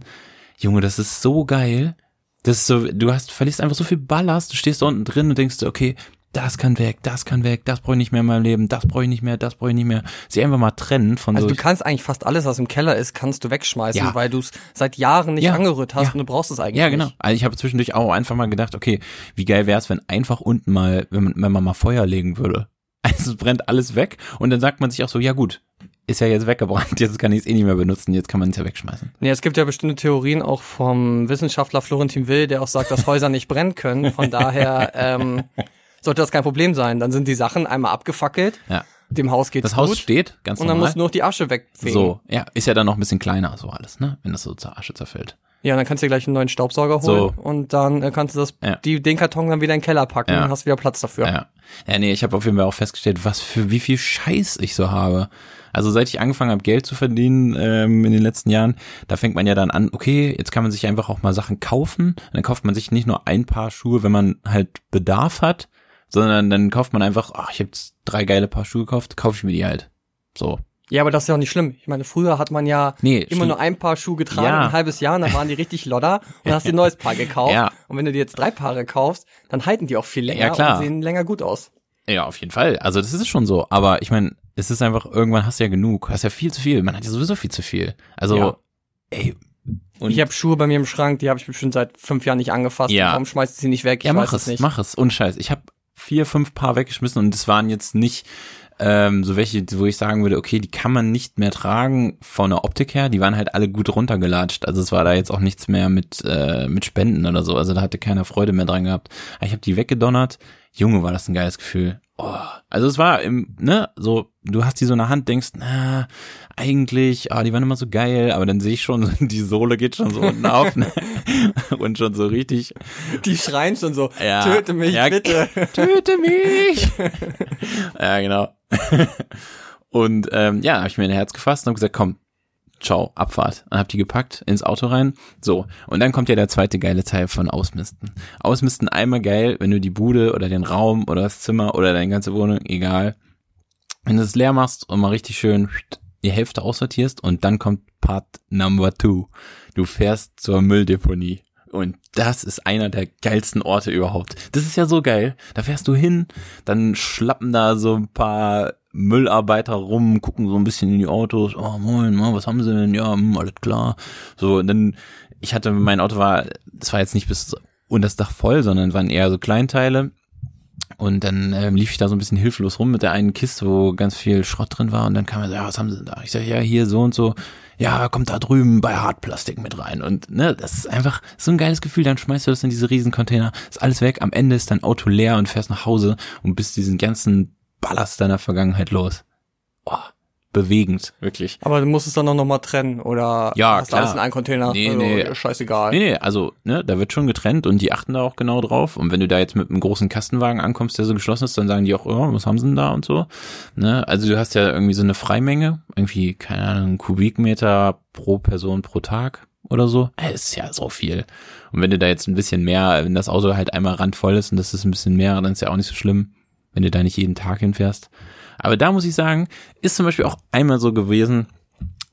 Junge, das ist so geil. Das ist so, du hast verlierst einfach so viel Ballast, du stehst da unten drin und denkst okay, das kann weg, das kann weg, das brauche ich nicht mehr in meinem Leben, das brauche ich nicht mehr, das brauche ich nicht mehr. Sie einfach mal trennen von Also so du kannst eigentlich fast alles, was im Keller ist, kannst du wegschmeißen, Ja. weil du es seit Jahren nicht Ja. angerührt hast Ja. und du brauchst es eigentlich Ja, genau. nicht. Also ich habe zwischendurch auch einfach mal gedacht, okay, wie geil wäre es, wenn einfach unten mal, wenn man, wenn man mal Feuer legen würde. (laughs) Also es brennt alles weg und dann sagt man sich auch so, ja gut, ist ja jetzt weggebrannt, jetzt kann ich es eh nicht mehr benutzen, jetzt kann man es ja wegschmeißen. Nee, es gibt ja bestimmte Theorien auch vom Wissenschaftler Florentin Will, der auch sagt, dass Häuser nicht brennen können. Von daher (laughs) ähm, sollte das kein Problem sein. Dann sind die Sachen einmal abgefackelt, Ja. dem Haus geht's Das Haus gut steht, ganz und dann normal. musst du noch die Asche wegfegen. so, ja, ist ja dann noch ein bisschen kleiner so alles, ne? Wenn das so zur Asche zerfällt. Ja, dann kannst du dir gleich einen neuen Staubsauger holen So. und dann äh, kannst du das, Ja. die, den Karton dann wieder in den Keller packen Ja. und hast wieder Platz dafür. Ja. Ja, nee, ich habe auf jeden Fall auch festgestellt, was für wie viel Scheiß ich so habe. Also seit ich angefangen habe, Geld zu verdienen ähm, in den letzten Jahren, da fängt man ja dann an, okay, jetzt kann man sich einfach auch mal Sachen kaufen. Und dann kauft man sich nicht nur ein Paar Schuhe, wenn man halt Bedarf hat, sondern dann kauft man einfach, ach, ich habe drei geile Paar Schuhe gekauft, kaufe ich mir die halt. So. Ja, aber das ist ja auch nicht schlimm. Ich meine, früher hat man ja Nee, immer nur ein Paar Schuhe getragen, Ja. ein halbes Jahr, und dann waren die richtig lodder (laughs) und hast du ein neues Paar gekauft. Ja. Und wenn du dir jetzt drei Paare kaufst, dann halten die auch viel länger Ja, klar. und sehen länger gut aus. Ja, auf jeden Fall. Also das ist schon so. Aber ich meine, es ist einfach, irgendwann hast du ja genug. Hast ja viel zu viel. Man hat ja sowieso viel zu viel. Also, Ja. ey. Und ich habe Schuhe bei mir im Schrank, die habe ich bestimmt seit fünf Jahren nicht angefasst. Ja. Warum schmeißt du sie nicht weg? Ich Ja, mach weiß es, es nicht. mach es. Und Scheiß. Ich habe vier, fünf Paar weggeschmissen und es waren jetzt nicht ähm, so welche, wo ich sagen würde, okay, die kann man nicht mehr tragen von der Optik her. Die waren halt alle gut runtergelatscht. Also es war da jetzt auch nichts mehr mit äh, mit Spenden oder so. Also da hatte keiner Freude mehr dran gehabt. Aber ich habe die weggedonnert. Junge, war das ein geiles Gefühl. Oh. Also es war im, ne, so, du hast die so in der Hand, denkst, na, eigentlich, ah, die waren immer so geil, aber dann sehe ich schon, (laughs) die Sohle geht schon so unten auf, ne? (laughs) Und schon so richtig, Die schreien schon so, Ja. töte mich Ja, bitte. (laughs) töte mich. ja, genau. Und ähm, ja, habe ich mir ein Herz gefasst und habe gesagt, komm, ciao, Abfahrt. Dann hab die gepackt, ins Auto rein. So, und dann kommt ja der zweite geile Teil von Ausmisten. Ausmisten einmal geil, wenn du die Bude oder den Raum oder das Zimmer oder deine ganze Wohnung, egal, wenn du es leer machst und mal richtig schön die Hälfte aussortierst und dann kommt Part Number Two. Du fährst zur Mülldeponie. Und das ist einer der geilsten Orte überhaupt. Das ist ja so geil. Da fährst du hin, dann schlappen da so ein paar Müllarbeiter rum, gucken so ein bisschen in die Autos. Oh, moin, was haben sie denn? Ja, hm, alles klar. So, und dann, ich hatte, mein Auto war, das war jetzt nicht bis unter das Dach voll, sondern waren eher so Kleinteile. Und dann ähm, lief ich da so ein bisschen hilflos rum mit der einen Kiste, wo ganz viel Schrott drin war. Und dann kam er so, ja, was haben sie denn da? Ich sag, ja, hier so und so. Ja, kommt da drüben bei Hartplastik mit rein. Und ne, das ist einfach so ein geiles Gefühl. Dann schmeißt du das in diese Riesencontainer, ist alles weg. Am Ende ist dein Auto leer und fährst nach Hause und bist diesen ganzen Ballast deiner Vergangenheit los. Boah, bewegend, wirklich. Aber du musst es dann auch nochmal trennen oder Ja, hast klar. alles in einen Container? Nee, also, nee. Scheißegal. Nee, nee, also, ne, da wird schon getrennt und die achten da auch genau drauf. Und wenn du da jetzt mit einem großen Kastenwagen ankommst, der so geschlossen ist, dann sagen die auch, oh, was haben sie denn da und so. Ne, also du hast ja irgendwie so eine Freimenge, irgendwie, keine Ahnung, Kubikmeter pro Person pro Tag oder so. Äh, ist ja so viel. Und wenn du da jetzt ein bisschen mehr, wenn das Auto halt einmal randvoll ist und das ist ein bisschen mehr, dann ist ja auch nicht so schlimm, wenn du da nicht jeden Tag hinfährst. Aber da muss ich sagen, ist zum Beispiel auch einmal so gewesen,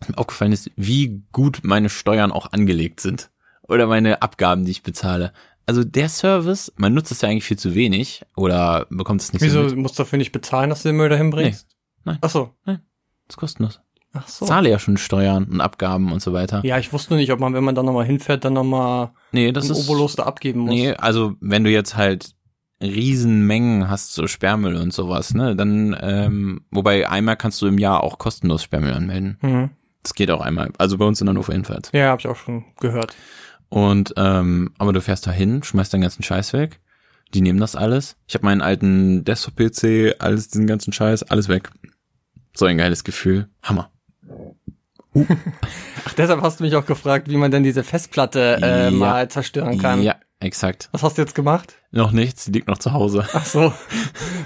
mir aufgefallen ist, wie gut meine Steuern auch angelegt sind. Oder meine Abgaben, die ich bezahle. Also der Service, man nutzt es ja eigentlich viel zu wenig oder bekommt es nicht Wieso so mit. musst du dafür nicht bezahlen, dass du den Müll dahin bringst? Nee. Nein. Ach so. Das ist kostenlos. Ach so. Ich zahle ja schon Steuern und Abgaben und so weiter. Ja, ich wusste nur nicht, ob man, wenn man dann nochmal hinfährt, dann nochmal Nee, das ist Obolus da abgeben muss. Nee, also wenn du jetzt halt Riesenmengen hast, so Sperrmüll und sowas, ne, dann, ähm, wobei einmal kannst du im Jahr auch kostenlos Sperrmüll anmelden. Mhm. Das geht auch einmal. Also bei uns in Hannover jedenfalls. Ja, habe ich auch schon gehört. Und ähm, aber du fährst da hin, schmeißt deinen ganzen Scheiß weg. Die nehmen das alles. Ich habe meinen alten Desktop-PC, alles diesen ganzen Scheiß, alles weg. So ein geiles Gefühl. Hammer. Ach, deshalb hast du mich auch gefragt, wie man denn diese Festplatte äh, Ja. mal zerstören kann. Ja, exakt. Was hast du jetzt gemacht? Noch nichts, die liegt noch zu Hause. Ach so.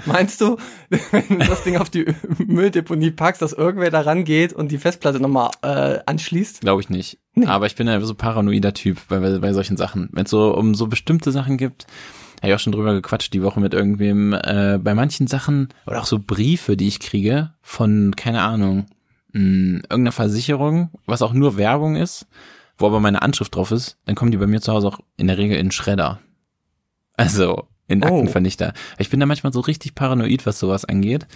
Meinst du, (laughs) wenn du das Ding auf die (laughs) Mülldeponie packst, dass irgendwer da rangeht und die Festplatte nochmal äh, anschließt? Glaube ich nicht. Aber ich bin ja so paranoider Typ bei, bei, bei solchen Sachen. Wenn es so um so bestimmte Sachen gibt, habe ich auch schon drüber gequatscht die Woche mit irgendwem, äh, bei manchen Sachen oder auch so Briefe, die ich kriege von, keine Ahnung, mh, irgendeiner Versicherung, was auch nur Werbung ist, wo aber meine Anschrift drauf ist, dann kommen die bei mir zu Hause auch in der Regel in Schredder. Also in Oh. Aktenvernichter. Ich bin da manchmal so richtig paranoid, was sowas angeht.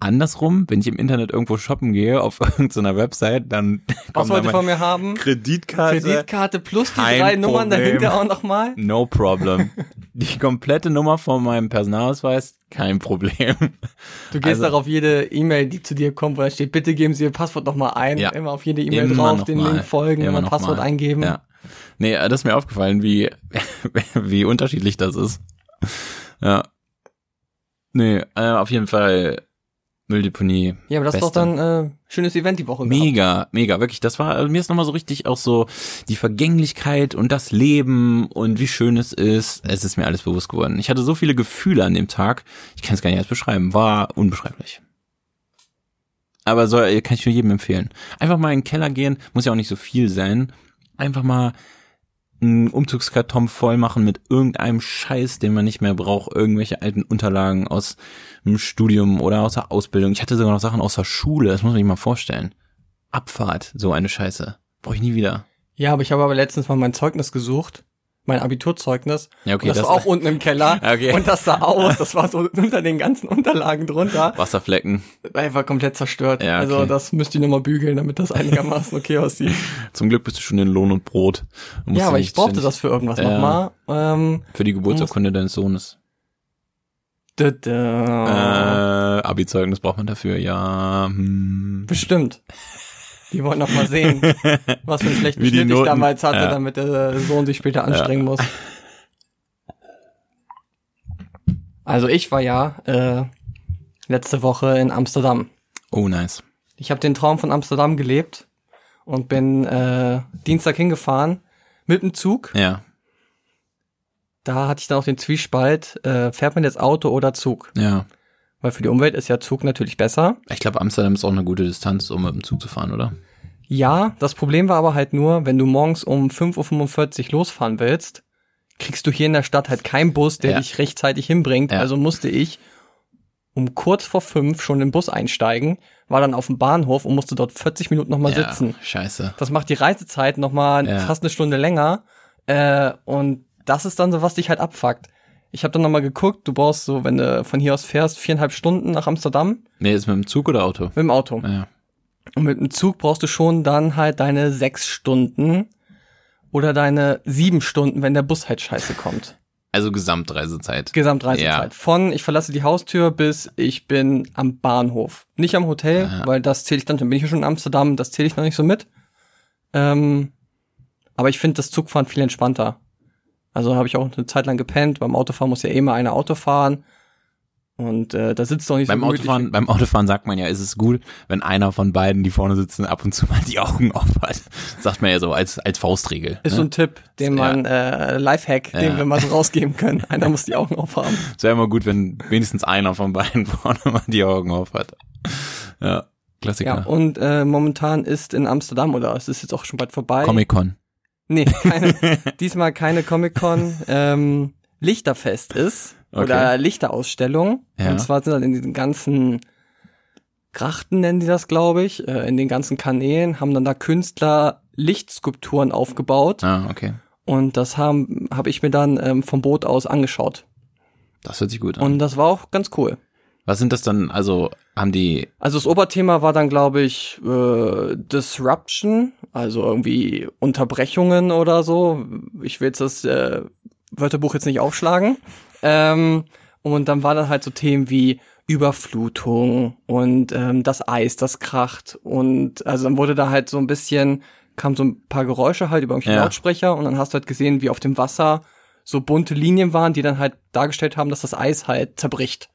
Andersrum, wenn ich im Internet irgendwo shoppen gehe, auf (laughs) irgendeiner Website, dann (laughs) Was wollt ihr von mir haben? Kreditkarte. Kreditkarte plus die drei Nummern Problem. dahinter auch nochmal? No problem. (laughs) Die komplette Nummer von meinem Personalausweis, kein Problem. Du gehst Also- darauf jede E-Mail, die zu dir kommt, wo da steht, bitte geben Sie Ihr Passwort nochmal ein. Ja. Immer auf jede E-Mail drauf, den mal. Link folgen, Immer immer noch Passwort mal. eingeben. Ja. Nee, das ist mir aufgefallen, wie, wie unterschiedlich das ist. Ja. Nee, äh, auf jeden Fall Mülldeponie. Ja, aber das ist doch Beste. dann äh, schönes Event die Woche. gehabt. Mega, mega, wirklich. Das war, also mir ist nochmal so richtig auch so die Vergänglichkeit und das Leben und wie schön es ist. Es ist mir alles bewusst geworden. Ich hatte so viele Gefühle an dem Tag. Ich kann es gar nicht erst beschreiben. War unbeschreiblich. Aber so, äh, kann ich nur jedem empfehlen. Einfach mal in den Keller gehen, muss ja auch nicht so viel sein. Einfach mal einen Umzugskarton voll machen mit irgendeinem Scheiß, den man nicht mehr braucht, irgendwelche alten Unterlagen aus dem Studium oder aus der Ausbildung. Ich hatte sogar noch Sachen aus der Schule, das muss man sich mal vorstellen. Abfahrt, so eine Scheiße. Brauche ich nie wieder. Ja, aber ich habe aber letztens mal mein Zeugnis gesucht. Mein Abiturzeugnis. Ja, okay, und das, das- war auch unten im Keller. (laughs) Okay. Und das sah aus, das war so unter den ganzen Unterlagen drunter. Wasserflecken. Ich war komplett zerstört. Ja, okay. Also das müsste ich nochmal bügeln, damit das einigermaßen okay aussieht. (laughs) Zum Glück bist du schon in Lohn und Brot. Ja, aber ich brauchte ständig- das für irgendwas Ja. nochmal. Ähm, Für die Geburtsurkunde deines Sohnes. dü- Äh, Abi-Zeugnis braucht man dafür, ja. Hm. Bestimmt. Die wollen noch mal sehen, (laughs) was für einen schlechten Wie Schnitt ich damals hatte, ja. damit der Sohn sich später anstrengen muss. Also ich war ja äh, letzte Woche in Amsterdam. Oh, nice. Ich habe den Traum von Amsterdam gelebt und bin äh, Dienstag hingefahren mit dem Zug. Ja, Da hatte ich dann auch den Zwiespalt, äh, fährt man jetzt Auto oder Zug? ja. Weil für die Umwelt ist ja Zug natürlich besser. Ich glaube, Amsterdam ist auch eine gute Distanz, um mit dem Zug zu fahren, oder? Ja, das Problem war aber halt nur, wenn du morgens um 5.45 Uhr losfahren willst, kriegst du hier in der Stadt halt keinen Bus, der Ja. dich rechtzeitig hinbringt. Ja. Also musste ich um kurz vor fünf schon in den Bus einsteigen, war dann auf dem Bahnhof und musste dort 40 Minuten nochmal ja, sitzen. scheiße. Das macht die Reisezeit nochmal Ja. fast eine Stunde länger. Äh, und das ist dann so, was dich halt abfuckt. Ich habe dann nochmal geguckt, du brauchst so, wenn du von hier aus fährst, viereinhalb Stunden nach Amsterdam Nee, ist mit dem Zug oder Auto? mit dem Auto. Ja. Und mit dem Zug brauchst du schon dann halt deine sechs Stunden oder deine sieben Stunden, wenn der Bus halt scheiße kommt. Also Gesamtreisezeit. Gesamtreisezeit. Ja. Von ich verlasse die Haustür bis ich bin am Bahnhof. Nicht am Hotel, Aha. weil das zähle ich dann, dann bin ich ja schon in Amsterdam, das zähle ich noch nicht so mit. Ähm, aber ich finde das Zugfahren viel entspannter. Also habe ich auch eine Zeit lang gepennt. Beim Autofahren muss ja eh mal einer Auto fahren. Und äh, da sitzt doch nicht beim so. Autofahren, beim Autofahren sagt man ja, ist es gut, wenn einer von beiden, die vorne sitzen, ab und zu mal die Augen auf hat. (laughs) Sagt man ja so als, als Faustregel. Ist so ne? ein Tipp, den Ja. man, äh, Lifehack, den Ja. wir mal so (laughs) rausgeben können. Einer muss die Augen aufhaben. Es wäre immer gut, wenn wenigstens einer von beiden (laughs) vorne mal die Augen auf hat. Ja, Klassiker. Ja, und äh, momentan ist in Amsterdam, oder es ist jetzt auch schon bald vorbei. Comic-Con. Nee, keine, (laughs) diesmal keine Comic-Con. Ähm, Lichterfest ist. Oder Lichterausstellung. Ja. Und zwar sind dann in diesen ganzen Grachten, nennen die das, glaube ich, äh, in den ganzen Kanälen, haben dann da Künstler Lichtskulpturen aufgebaut. Ah, okay. Und das haben habe ich mir dann ähm, vom Boot aus angeschaut. Das hört sich gut an. Und das war auch ganz cool. Was sind das dann, also haben die, Also das Oberthema war dann, glaube ich, äh, Disruption, also irgendwie Unterbrechungen oder so. Ich will jetzt das äh, Wörterbuch jetzt nicht aufschlagen. Ähm, und dann waren dann halt so Themen wie Überflutung und ähm, das Eis, das kracht. Und also dann wurde da halt so ein bisschen, kam so ein paar Geräusche halt über irgendwelche Ja. Lautsprecher und dann hast du halt gesehen, wie auf dem Wasser so bunte Linien waren, die dann halt dargestellt haben, dass das Eis halt zerbricht.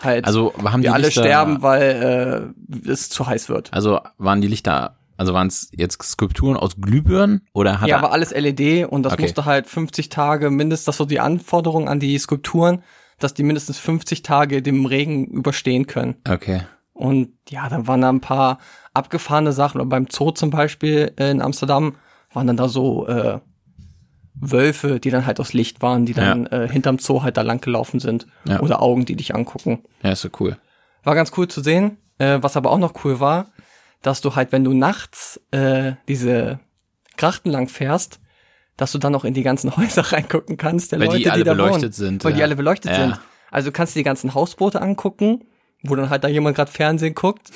Halt also haben die wir alle Lichter, sterben, weil äh, es zu heiß wird. Also waren die Lichter, also waren es jetzt Skulpturen aus Glühbirnen oder hat Ja, aber alles LED und das Okay. musste halt 50 Tage mindestens, das ist so die Anforderung an die Skulpturen, dass die mindestens 50 Tage dem Regen überstehen können. okay. Und ja, dann waren da ein paar abgefahrene Sachen. Und beim Zoo zum Beispiel in Amsterdam waren dann da so äh, Wölfe, die dann halt aus Licht waren, die dann äh, hinterm Zoo halt da lang gelaufen sind. Ja. Oder Augen, die dich angucken. Ja, ist so cool. War ganz cool zu sehen. Äh, was aber auch noch cool war, dass du halt, wenn du nachts äh, diese Grachten lang fährst, dass du dann noch in die ganzen (laughs) Häuser reingucken kannst, der Weil Leute, die alle da beleuchtet wohnen. sind, Weil die ja. alle beleuchtet Ja. sind. Also du kannst dir die ganzen Hausboote angucken, wo dann halt da jemand gerade Fernsehen guckt.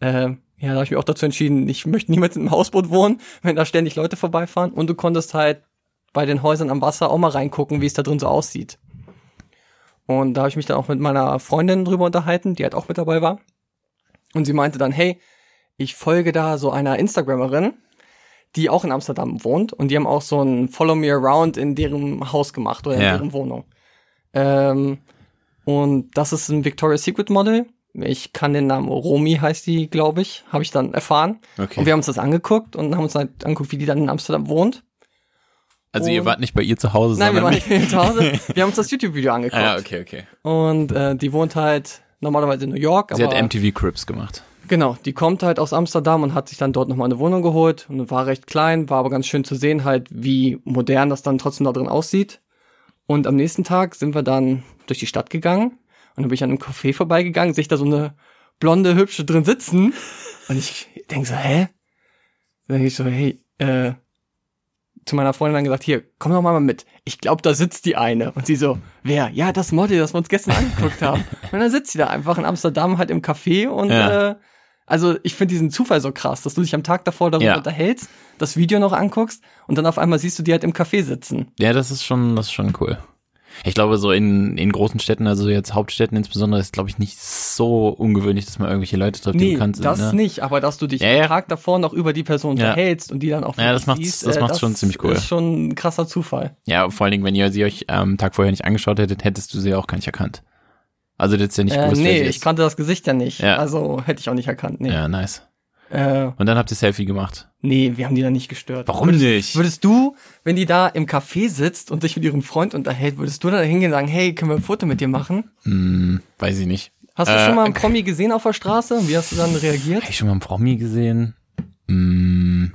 Äh, ja, da habe ich mich auch dazu entschieden, ich möchte niemals in einem Hausboot wohnen, (laughs) wenn da ständig Leute vorbeifahren. Und du konntest halt bei den Häusern am Wasser auch mal reingucken, wie es da drin so aussieht. Und da habe ich mich dann auch mit meiner Freundin drüber unterhalten, die halt auch mit dabei war. Und sie meinte dann, hey, ich folge da so einer Instagrammerin, die auch in Amsterdam wohnt und die haben auch so ein Follow Me Around in deren Haus gemacht oder in Ja. deren Wohnung. Ähm, und das ist ein Victoria's Secret Model. Ich kann den Namen Romy heißt die, glaube ich, habe ich dann erfahren. Okay. Und wir haben uns das angeguckt und haben uns halt angeguckt, wie die dann in Amsterdam wohnt. Also ihr und- wart nicht bei ihr zu Hause, Nein, wir waren nicht bei ihr zu Hause. (laughs) Wir haben uns das YouTube-Video angeguckt. Ah, ja, okay, okay. Und äh, die wohnt halt normalerweise in New York. Sie aber hat MTV Crips gemacht. Genau, die kommt halt aus Amsterdam und hat sich dann dort nochmal eine Wohnung geholt und war recht klein, war aber ganz schön zu sehen halt, wie modern das dann trotzdem da drin aussieht. Und am nächsten Tag sind wir dann durch die Stadt gegangen und dann bin ich an einem Café vorbeigegangen, sehe ich da so eine blonde, hübsche drin sitzen und ich denk so, hä? Dann denk ich so, hey, äh, zu meiner Freundin dann gesagt, hier, komm doch mal mit. Ich glaube, da sitzt die eine. Und sie so, wer? Ja, das Model, das wir uns gestern angeguckt haben. (laughs) Und dann sitzt sie da einfach in Amsterdam halt im Café und Ja. äh, also ich finde diesen Zufall so krass, dass du dich am Tag davor darüber Ja. unterhältst, das Video noch anguckst und dann auf einmal siehst du die halt im Café sitzen. Ja, das ist schon, das ist schon cool. Ich glaube, so in, in großen Städten, also jetzt Hauptstädten insbesondere, ist, glaube ich, nicht so ungewöhnlich, dass man irgendwelche Leute trifft, die Nee, bekannt sind. das ne? nicht, aber dass du dich Ja, am ja. Tag davor noch über die Person Ja. unterhältst und die dann auch Ja, das siehst, das macht's schon ziemlich cool. ist schon ein krasser Zufall. Ja, vor allen Dingen, wenn ihr sie euch am Tag vorher nicht angeschaut hättet, hättest du sie auch gar nicht erkannt. Also du hättest ja nicht Äh, gewusst, nee, ich ist. kannte das Gesicht ja nicht, Ja. also hätte ich auch nicht erkannt. Nee. Ja, nice. Äh, Und dann habt ihr Selfie gemacht. nee, wir haben die da nicht gestört. Warum würdest, nicht? Würdest du, wenn die da im Café sitzt und sich mit ihrem Freund unterhält, würdest du da hingehen und sagen, hey, können wir ein Foto mit dir machen? Hm, weiß ich nicht. Hast du Äh, schon mal einen Promi gesehen auf der Straße? Wie hast du dann reagiert? Hab ich schon mal einen Promi gesehen? Hm,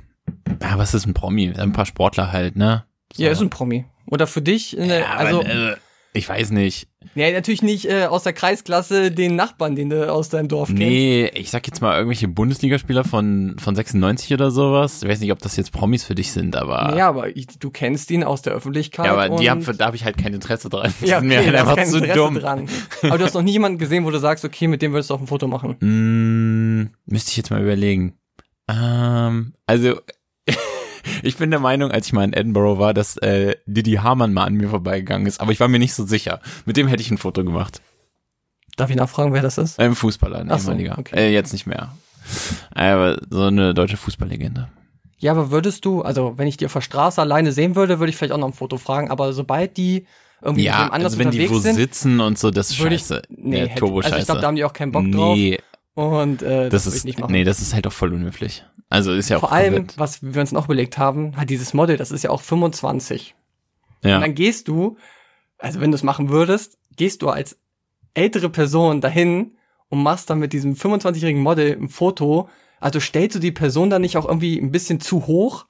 ja, was ist ein Promi? Ein paar Sportler halt, ne? So. Ja, ist ein Promi. Oder für dich, Ja, also aber, äh, ich weiß nicht. Nee, natürlich nicht äh, aus der Kreisklasse den Nachbarn, den du aus deinem Dorf kennst. Nee, ich sag jetzt mal irgendwelche Bundesligaspieler von, von 96 oder sowas. Ich weiß nicht, ob das jetzt Promis für dich sind, aber. Nee, aber ich, du kennst ihn aus der Öffentlichkeit. Ja, aber die haben, da habe ich halt kein Interesse dran. Die ja, sind okay, mir halt da ist einfach kein zu Interesse dumm. Dran. Aber du hast noch nie jemanden gesehen, wo du sagst, okay, mit dem würdest du auch ein Foto machen. (laughs) Mm, müsste ich jetzt mal überlegen. Ähm, also, ich bin der Meinung, als ich mal in Edinburgh war, dass äh, Didi Hamann mal an mir vorbeigegangen ist, aber ich war mir nicht so sicher. Mit dem hätte ich ein Foto gemacht. Darf ich nachfragen, wer das ist? Ein Fußballer, ein Ach so, okay. Äh, jetzt nicht mehr. Aber so eine deutsche Fußballlegende. Ja, aber würdest du, also wenn ich die auf der Straße alleine sehen würde, würde ich vielleicht auch noch ein Foto fragen, aber sobald die irgendwie Ja, anders also wenn die unterwegs wo sind, sitzen und so, das ist würde ich, scheiße. nee, hätte, Turbo also ich glaube, da haben die auch keinen Bock drauf Nee, und äh, das das, würde ich ist, nicht machen. nee, das ist halt auch voll unhöflich. Also ist ja auch Vor allem, was wir uns noch überlegt haben, hat dieses Model, das ist ja auch 25. ja. Und dann gehst du, also wenn du es machen würdest, gehst du als ältere Person dahin und machst dann mit diesem 25-jährigen Model ein Foto. Also stellst du die Person dann nicht auch irgendwie ein bisschen zu hoch?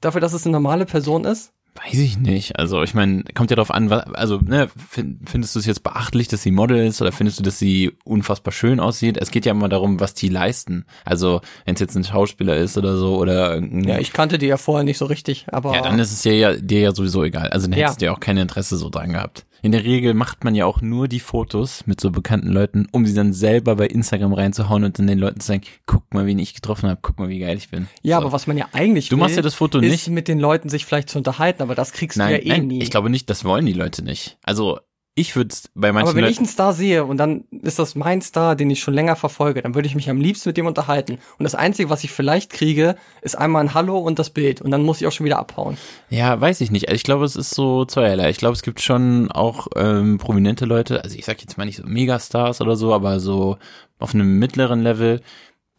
Dafür, dass es eine normale Person ist? Weiß ich nicht. Also ich meine, kommt ja darauf an, was, also ne, find, findest du es jetzt beachtlich, dass sie Model ist oder findest du, dass sie unfassbar schön aussieht? Es geht ja immer darum, was die leisten. Also wenn es jetzt ein Schauspieler ist oder so oder irgendein, Ja, ich kannte die ja vorher nicht so richtig, aber ja, dann ist es dir ja, dir ja sowieso egal. Also dann hättest du ja auch kein Interesse so dran gehabt. In der Regel macht man ja auch nur die Fotos mit so bekannten Leuten, um sie dann selber bei Instagram reinzuhauen und dann den Leuten zu sagen, guck mal, wen ich getroffen habe, guck mal, wie geil ich bin. ja, so. aber was man ja eigentlich Du will, machst ja das Foto ist nicht. mit den Leuten sich vielleicht zu unterhalten, aber das kriegst Nein, du ja eh nein, nie. ich glaube nicht, das wollen die Leute nicht. Also ich würde bei manchen aber wenn Leuten ich einen Star sehe und dann ist das mein Star, den ich schon länger verfolge, dann würde ich mich am liebsten mit dem unterhalten. Und das Einzige, was ich vielleicht kriege, ist einmal ein Hallo und das Bild. Und dann muss ich auch schon wieder abhauen. Ja, weiß ich nicht. Also Ich glaube, es ist so zweierlei. Ich glaube, es gibt schon auch ähm, prominente Leute, also ich sag jetzt mal nicht so Megastars oder so, aber so auf einem mittleren Level,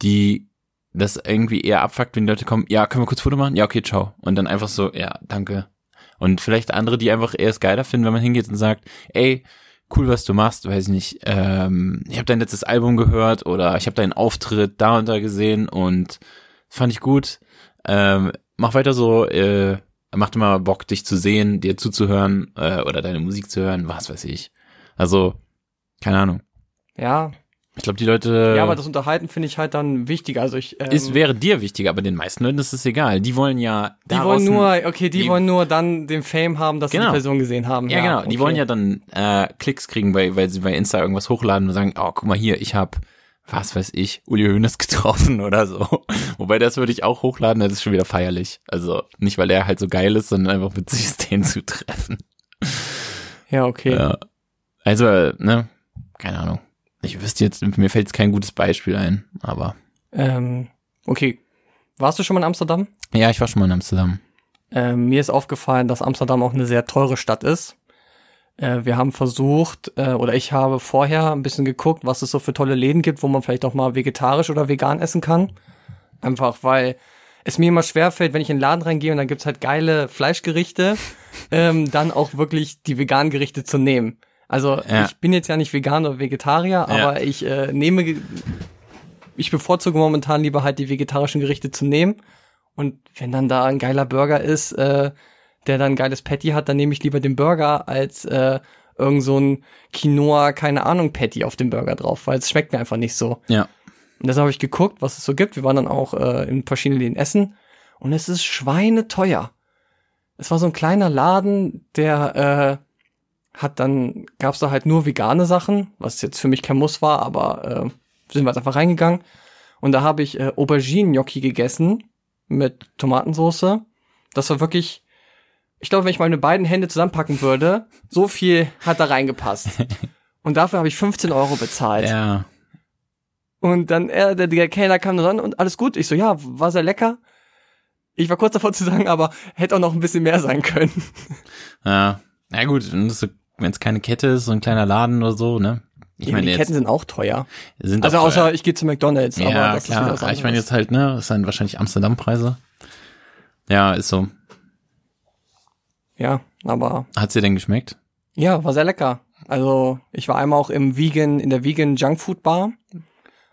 die das irgendwie eher abfuckt, wenn die Leute kommen, ja, können wir kurz Foto machen? Ja, okay, ciao. Und dann einfach so, ja, danke. Und vielleicht andere, die einfach eher es geiler finden, wenn man hingeht und sagt, ey, cool, was du machst, weiß ich nicht, ähm, ich habe dein letztes Album gehört oder ich habe deinen Auftritt da und da gesehen und fand ich gut. Ähm, mach weiter so, äh, macht immer Bock, dich zu sehen, dir zuzuhören äh, oder deine Musik zu hören, was weiß ich. Also, keine Ahnung. Ja, Ich glaube, die Leute. ja, aber das Unterhalten finde ich halt dann wichtiger. Also ich, ähm, ist, wäre dir wichtiger, aber den meisten Leuten ist es egal. Die wollen ja. die wollen nur, okay, die, die- wollen nur dann den Fame haben, dass sie Genau. die Person gesehen haben. Ja, genau. Die okay. wollen ja dann äh, Klicks kriegen, weil, weil sie bei Insta irgendwas hochladen und sagen, oh, guck mal hier, ich hab, was weiß ich, Uli Hoeneß (laughs) getroffen oder so. Wobei das würde ich auch hochladen, das ist schon wieder feierlich. Also nicht, weil er halt so geil ist, sondern einfach witzig ist, (laughs) den zu treffen. Ja, okay. Ja. Also, äh, ne, keine Ahnung. Ich wüsste jetzt, mir fällt jetzt kein gutes Beispiel ein, aber. Ähm, okay. Warst du schon mal in Amsterdam? Ja, ich war schon mal in Amsterdam. Ähm, mir ist aufgefallen, dass Amsterdam auch eine sehr teure Stadt ist. Äh, wir haben versucht, äh, oder ich habe vorher ein bisschen geguckt, was es so für tolle Läden gibt, wo man vielleicht auch mal vegetarisch oder vegan essen kann. Einfach weil es mir immer schwerfällt, wenn ich in den Laden reingehe und dann gibt's halt geile Fleischgerichte, (laughs) ähm, dann auch wirklich die veganen Gerichte zu nehmen. Also Ja. ich bin jetzt ja nicht vegan oder Vegetarier, aber ich äh, nehme, ich bevorzuge momentan lieber halt die vegetarischen Gerichte zu nehmen. Und wenn dann da ein geiler Burger ist, äh, der dann ein geiles Patty hat, dann nehme ich lieber den Burger als äh, irgend so ein Quinoa, keine Ahnung, Patty auf dem Burger drauf, weil es schmeckt mir einfach nicht so. Ja. Und deshalb habe ich geguckt, was es so gibt. Wir waren dann auch äh, in verschiedenen Läden essen und es ist schweineteuer. Es war so ein kleiner Laden, der äh, hat dann, gab's da halt nur vegane Sachen, was jetzt für mich kein Muss war, aber äh, sind wir jetzt einfach reingegangen. Und da habe ich äh, Auberginen-Gnocchi gegessen mit Tomatensauce. Das war wirklich, ich glaube, wenn ich meine beiden Hände zusammenpacken würde, so viel hat da reingepasst. (laughs) Und dafür habe ich 15 Euro bezahlt. Ja. Und dann er, der, der Kellner kam dann und alles gut. Ich so, ja, war sehr lecker. Ich war kurz davor zu sagen, aber hätte auch noch ein bisschen mehr sein können. Ja. Na gut, wenn es keine Kette ist, so ein kleiner Laden oder so, ne? Ich meine, die Ketten sind auch teuer. sind Also auch außer teuer. ich gehe zu McDonalds, aber ja, das ist wieder klar. was Aber ich meine jetzt halt, ne, das sind wahrscheinlich Amsterdam-Preise. Ja, ist so. Ja, aber Hat's dir denn geschmeckt? ja, war sehr lecker. Also ich war einmal auch im Vegan, in der Vegan Junkfood Bar.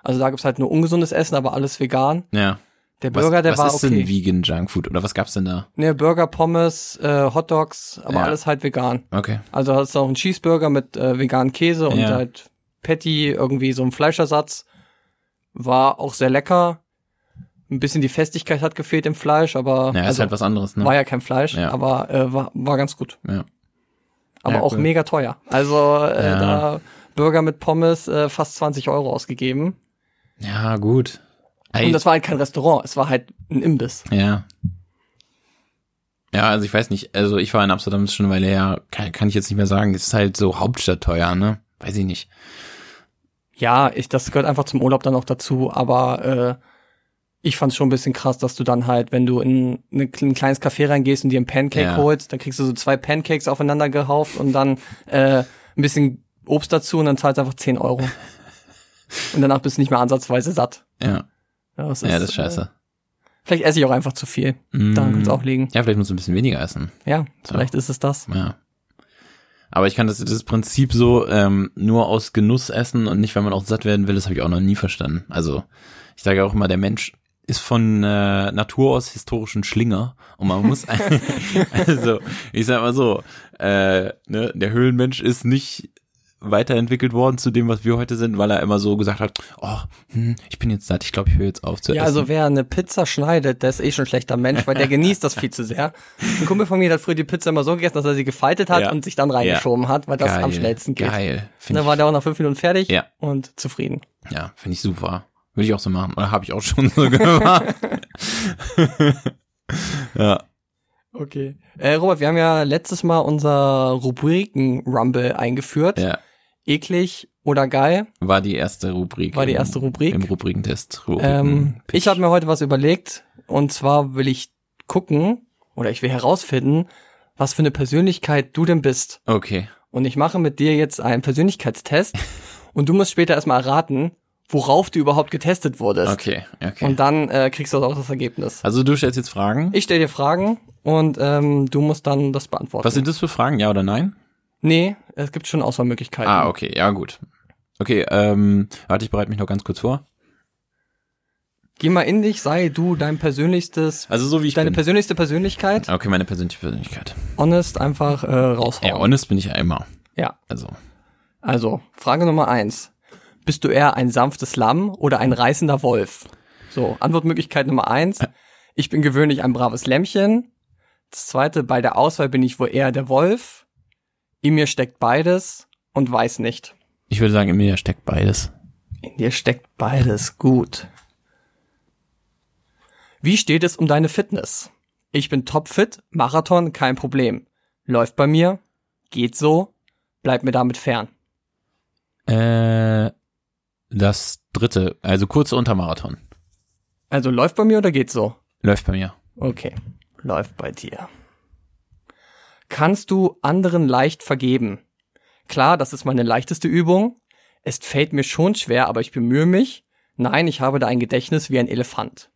Also da gibt's halt nur ungesundes Essen, aber alles vegan. Ja. Der Burger, der was war ist okay. denn Vegan Junkfood oder was gab's denn da? Ne, Burger, Pommes, äh, Hotdogs, aber Ja. alles halt vegan. Okay. Also hast du auch einen Cheeseburger mit äh, veganem Käse und Ja. halt Patty, irgendwie so ein Fleischersatz. War auch sehr lecker. Ein bisschen die Festigkeit hat gefehlt im Fleisch, aber Ja, ist also, halt was anderes, ne? war ja kein Fleisch, Ja. aber äh, war, war ganz gut. Ja. Aber Ja, auch cool. mega teuer. Also äh, da Burger mit Pommes äh, fast 20 Euro ausgegeben. Ja, gut. Ey, Und das war halt kein Restaurant, es war halt ein Imbiss. Ja. Ja, also ich weiß nicht, also ich war in Amsterdam schon eine Weile her, kann, kann ich jetzt nicht mehr sagen, es ist halt so Hauptstadt teuer, ne? Weiß ich nicht. Ja, ich, das gehört einfach zum Urlaub dann auch dazu, aber äh, ich fand's schon ein bisschen krass, dass du dann halt, wenn du in eine, ein kleines Café reingehst und dir ein Pancake Ja. holst, dann kriegst du so zwei Pancakes aufeinander gehauft und dann äh, ein bisschen Obst dazu und dann zahlst du einfach 10 Euro. (laughs) Und danach bist du nicht mehr ansatzweise satt. Ja, Ja, das ja, das ist scheiße. Äh, vielleicht esse ich auch einfach zu viel. Mm. Daran könnte es auch liegen. Ja, vielleicht musst du ein bisschen weniger essen. Ja, So. vielleicht ist es das. Ja. Aber ich kann das, das Prinzip so ähm, nur aus Genuss essen und nicht, wenn man auch satt werden will, das habe ich auch noch nie verstanden. Also ich sage auch immer, der Mensch ist von äh, Natur aus historisch ein Schlinger und man muss (laughs) (laughs) also ich sag mal so, äh, ne, der Höhlenmensch ist nicht weiterentwickelt worden zu dem, was wir heute sind, weil er immer so gesagt hat, oh, hm, ich bin jetzt satt, ich glaube, ich höre jetzt auf zu Ja, essen. also wer eine Pizza schneidet, der ist eh schon ein schlechter Mensch, weil der genießt das viel zu sehr. Ein Kumpel von mir hat früher die Pizza immer so gegessen, dass er sie gefaltet hat Ja. und sich dann reingeschoben hat, weil das geil, am schnellsten geht. Geil. Find dann war der auch nach fünf Minuten fertig Ja. und zufrieden. ja, finde ich super. Würde ich auch so machen. Oder habe ich auch schon so (laughs) gemacht. (laughs) ja. Okay. Äh, Robert, wir haben ja letztes Mal unser Rubriken-Rumble eingeführt. Ja. Eklig oder geil War die erste Rubrik. war die erste Rubrik. Im Rubrikentest. Ähm, Rubriken- ich habe mir heute was überlegt und zwar will ich gucken oder ich will herausfinden, was für eine Persönlichkeit du denn bist. Okay. Und ich mache mit dir jetzt einen Persönlichkeitstest (laughs) und du musst später erstmal erraten, worauf du überhaupt getestet wurdest. Okay, okay. Und dann äh, kriegst du auch das Ergebnis. also du stellst jetzt Fragen. Ich stelle dir Fragen und ähm, du musst dann das beantworten. Was sind das für Fragen? Ja oder nein? Nee, es gibt schon Auswahlmöglichkeiten. Ah, okay, ja gut. Okay, ähm, warte, ich bereite mich noch ganz kurz vor. Geh mal in dich, sei du dein persönlichstes, Also so wie ich deine bin. persönlichste Persönlichkeit, okay, meine persönliche Persönlichkeit. honest einfach äh, raushauen. Ja, honest bin ich ja immer. ja. Also, Also, Frage Nummer eins. Bist du eher ein sanftes Lamm oder ein reißender Wolf? So, Antwortmöglichkeit Nummer eins. Ich bin gewöhnlich ein braves Lämmchen. Das zweite, bei der Auswahl bin ich wohl eher der Wolf. In mir steckt beides und weiß nicht. ich würde sagen, in mir steckt beides. In dir steckt beides. Gut. Wie steht es um deine Fitness? Ich bin topfit, Marathon kein Problem. Läuft bei mir, geht so, bleib mir damit fern. Äh, das dritte, also kurze Untermarathon. Also läuft bei mir oder geht so? Läuft bei mir. Okay, läuft bei dir. Kannst du anderen leicht vergeben? Klar, das ist meine leichteste Übung. Es fällt mir schon schwer, aber ich bemühe mich. Nein, ich habe da ein Gedächtnis wie ein Elefant.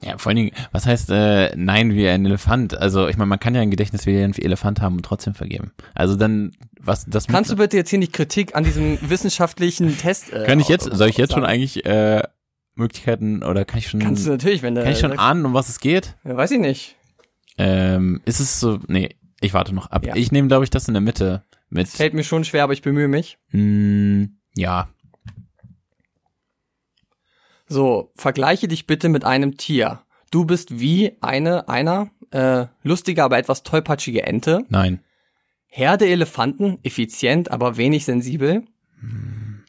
Ja, vor allen Dingen, was heißt äh, nein wie ein Elefant? Also ich meine, man kann ja ein Gedächtnis wie ein Elefant haben und trotzdem vergeben. Also dann, was das Kannst du bitte jetzt hier nicht Kritik an diesem (laughs) wissenschaftlichen Test? Äh, Kann ich jetzt, soll ich jetzt schon sagen? eigentlich äh, Möglichkeiten oder kann ich schon Kannst du natürlich, wenn du. kann ich schon ahnen, um was es geht? Ja, weiß ich nicht. Ähm, ist es so, nee, ich warte noch ab. Ja. Ich nehme, glaube ich, das in der Mitte mit. Fällt mir schon schwer, aber ich bemühe mich. Mh, ja, So, vergleiche dich bitte mit einem Tier. Du bist wie eine, einer, äh, lustige, aber etwas tollpatschige Ente. nein. Herde Elefanten, effizient, aber wenig sensibel.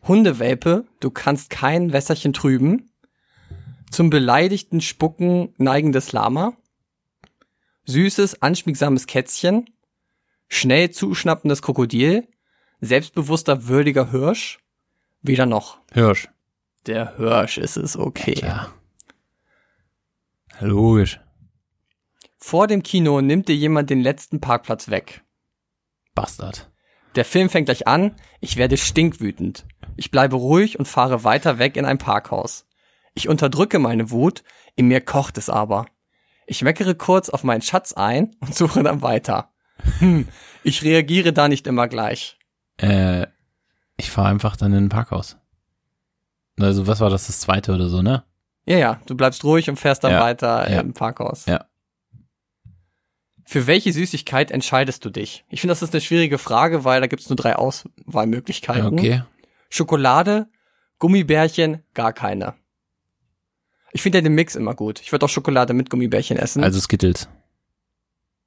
Hundewelpe, du kannst kein Wässerchen trüben. Zum beleidigten Spucken neigendes Lama. Süßes, anschmiegsames Kätzchen. Schnell zuschnappendes Krokodil. Selbstbewusster, würdiger Hirsch. Weder noch. Hirsch. Der Hirsch ist es, okay. Ja. Logisch. Vor dem Kino nimmt dir jemand den letzten Parkplatz weg. Bastard. Der Film fängt gleich an, ich werde stinkwütend. Ich bleibe ruhig und fahre weiter weg in ein Parkhaus. Ich unterdrücke meine Wut, in mir kocht es aber. Ich meckere kurz auf meinen Schatz ein und suche dann weiter. Hm, ich reagiere da nicht immer gleich. Äh, ich fahre einfach dann in ein Parkhaus. Also was war das, das zweite oder so, ne? Ja, ja, du bleibst ruhig und fährst dann Ja, weiter ja. im Parkhaus. Ja. Für welche Süßigkeit entscheidest du dich? Ich finde, das ist eine schwierige Frage, weil da gibt es nur drei Auswahlmöglichkeiten. Okay. Schokolade, Gummibärchen, gar keine. Ich finde ja den Mix immer gut. Ich würde auch Schokolade mit Gummibärchen essen. Also Skittles.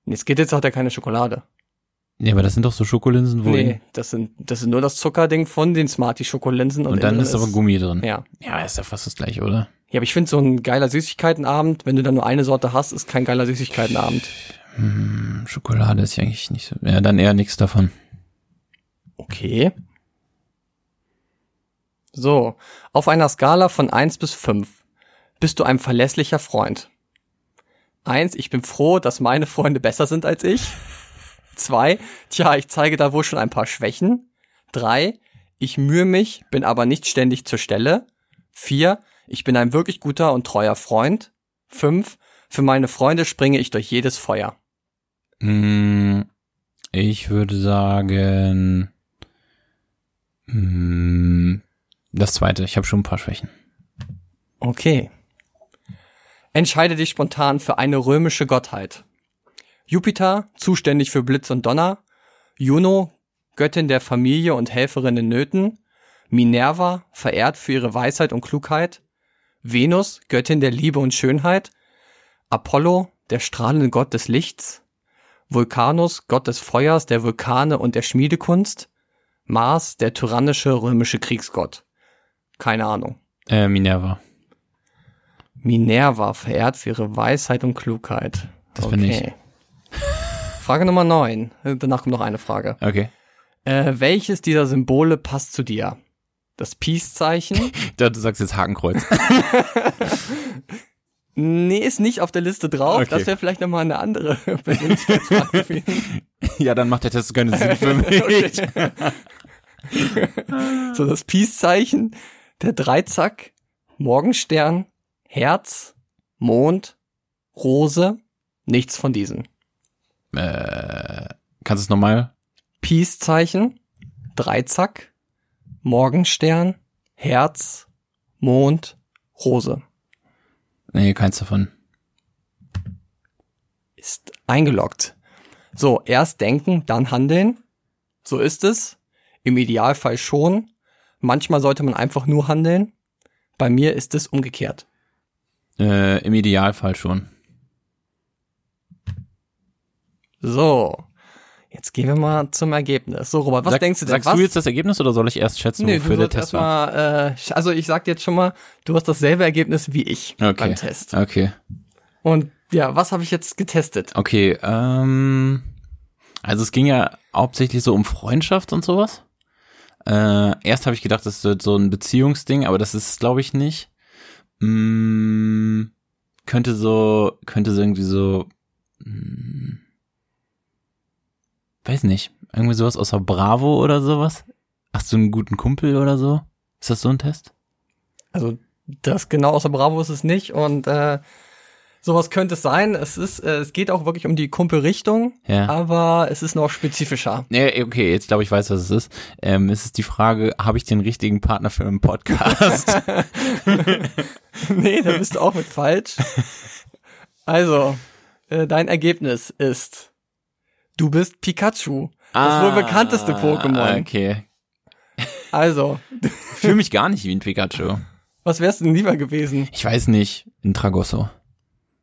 nee, Skittles hat ja keine Schokolade. Nee, aber das sind doch so Schokolinsen, wo Nee, das sind, das sind nur das Zuckerding von den Smarty-Schokolinsen. und dann innen ist aber Gummi drin. Ja. Ja, ist ja fast das gleiche, oder? Ja, aber ich finde so ein geiler Süßigkeitenabend, wenn du dann nur eine Sorte hast, ist kein geiler Süßigkeitenabend. Hm, Schokolade ist ja eigentlich nicht so. Ja, dann eher nichts davon. Okay. So, auf einer Skala von eins bis fünf bist du ein verlässlicher Freund. Eins, ich bin froh, dass meine Freunde besser sind als ich. Zwei, tja, ich zeige da wohl schon ein paar Schwächen. Drei, ich mühe mich, bin aber nicht ständig zur Stelle. Vier, ich bin ein wirklich guter und treuer Freund. Fünf, für meine Freunde springe ich durch jedes Feuer. Hm, ich würde sagen. Hm, das zweite. Ich habe schon ein paar Schwächen. Okay. Entscheide dich spontan für eine römische Gottheit. Jupiter, zuständig für Blitz und Donner. Juno, Göttin der Familie und Helferin in Nöten. Minerva, verehrt für ihre Weisheit und Klugheit. Venus, Göttin der Liebe und Schönheit. Apollo, der strahlende Gott des Lichts. Vulcanus, Gott des Feuers, der Vulkane und der Schmiedekunst. Mars, der tyrannische römische Kriegsgott. Keine Ahnung. Äh, Minerva. Minerva, verehrt für ihre Weisheit und Klugheit. Das bin ich. Frage Nummer 9. Danach kommt noch eine Frage. Okay. Äh, welches dieser Symbole passt zu dir? Das Peace-Zeichen? (laughs) Du sagst jetzt Hakenkreuz. (laughs) nee, ist nicht auf der Liste drauf. Okay. Das wäre vielleicht nochmal eine andere (laughs) Persönlichkeitsfrage ja, dann macht der Test keinen Sinn für mich. So, das Peace-Zeichen, der Dreizack, Morgenstern, Herz, Mond, Rose, nichts von diesen. äh, kannst du es nochmal? Peace-Zeichen, Dreizack, Morgenstern, Herz, Mond, Rose. Nee, keins davon. Ist eingeloggt. So, erst denken, dann handeln. So ist es. Im Idealfall schon. Manchmal sollte man einfach nur handeln. Bei mir ist es umgekehrt. Äh, Im Idealfall schon. So. Jetzt gehen wir mal zum Ergebnis. So, Robert, was Sag- denkst du denn? Sagst was? du jetzt das Ergebnis oder soll ich erst schätzen, Nee, wofür der Test war? erstmal, äh, also ich sag dir jetzt schon mal, du hast dasselbe Ergebnis wie ich Okay. beim Test. Okay. Und ja, was habe ich jetzt getestet? Okay, ähm, also es ging ja hauptsächlich so um Freundschaft und sowas. Äh, erst habe ich gedacht, das wird so ein Beziehungsding, aber das ist es, glaube ich nicht. Mm, könnte so, könnte so irgendwie so, mm, weiß nicht, irgendwie sowas außer Bravo oder sowas. Hast du einen guten Kumpel oder so? Ist das so ein Test? Also das genau außer Bravo ist es nicht und äh, sowas könnte es sein. Es ist, äh, es geht auch wirklich um die Kumpelrichtung, Ja. aber es ist noch spezifischer. Nee, okay, jetzt glaube ich weiß, was es ist. Ähm, es ist die Frage, habe ich den richtigen Partner für einen Podcast? (laughs) nee, da bist du auch mit falsch. Also, äh, dein Ergebnis ist, du bist Pikachu. Das wohl bekannteste Pokémon. Ah, Okay. Also, Fühle mich gar nicht wie ein Pikachu. was wärst du denn lieber gewesen? Ich weiß nicht, ein Tragosso.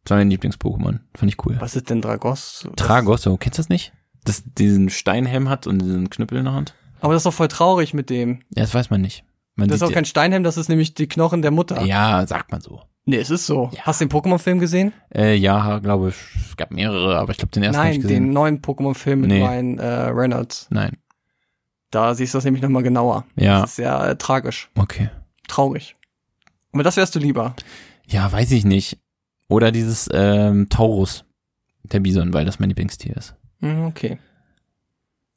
Das war mein Lieblings-Pokémon. Fand ich cool. Was ist denn Dragos? Tragosso, kennst du das nicht? Das diesen Steinhelm hat und diesen Knüppel in der Hand? Aber das ist doch voll traurig mit dem. Ja, das weiß man nicht. Man Das ist auch kein Steinhelm, das ist nämlich die Knochen der Mutter. ja, sagt man so. Nee, es ist so. Ja. Hast du den Pokémon-Film gesehen? Äh, ja, glaube ich, es gab mehrere, aber ich glaube den ersten hab ich Nein, gesehen. den neuen Pokémon-Film mit Nee. Ryan äh, Reynolds. Nein. Da siehst du das nämlich nochmal genauer. Ja, Das ist sehr äh, tragisch. okay. Traurig. Aber das wärst du lieber. Ja, weiß ich nicht. Oder dieses ähm, Taurus, der Bison, weil das mein Lieblingstier ist. Hm, okay.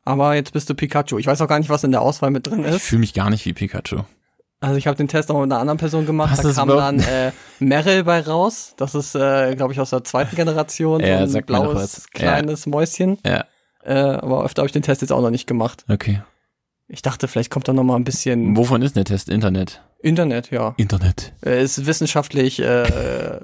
Aber jetzt bist du Pikachu. Ich weiß auch gar nicht, was in der Auswahl mit drin Ich ist. fühle mich gar nicht wie Pikachu. Also ich habe den Test auch mit einer anderen Person gemacht. Was da kam dann äh, Meryl bei raus. Das ist, äh, glaube ich, aus der zweiten Generation. Ja, so ein blaues, kleines Mäuschen. Ja, Äh, aber öfter habe ich den Test jetzt auch noch nicht gemacht. okay. Ich dachte, vielleicht kommt da noch mal ein bisschen Wovon ist der Test? Internet. Internet, ja. Internet. Äh, Ist wissenschaftlich äh,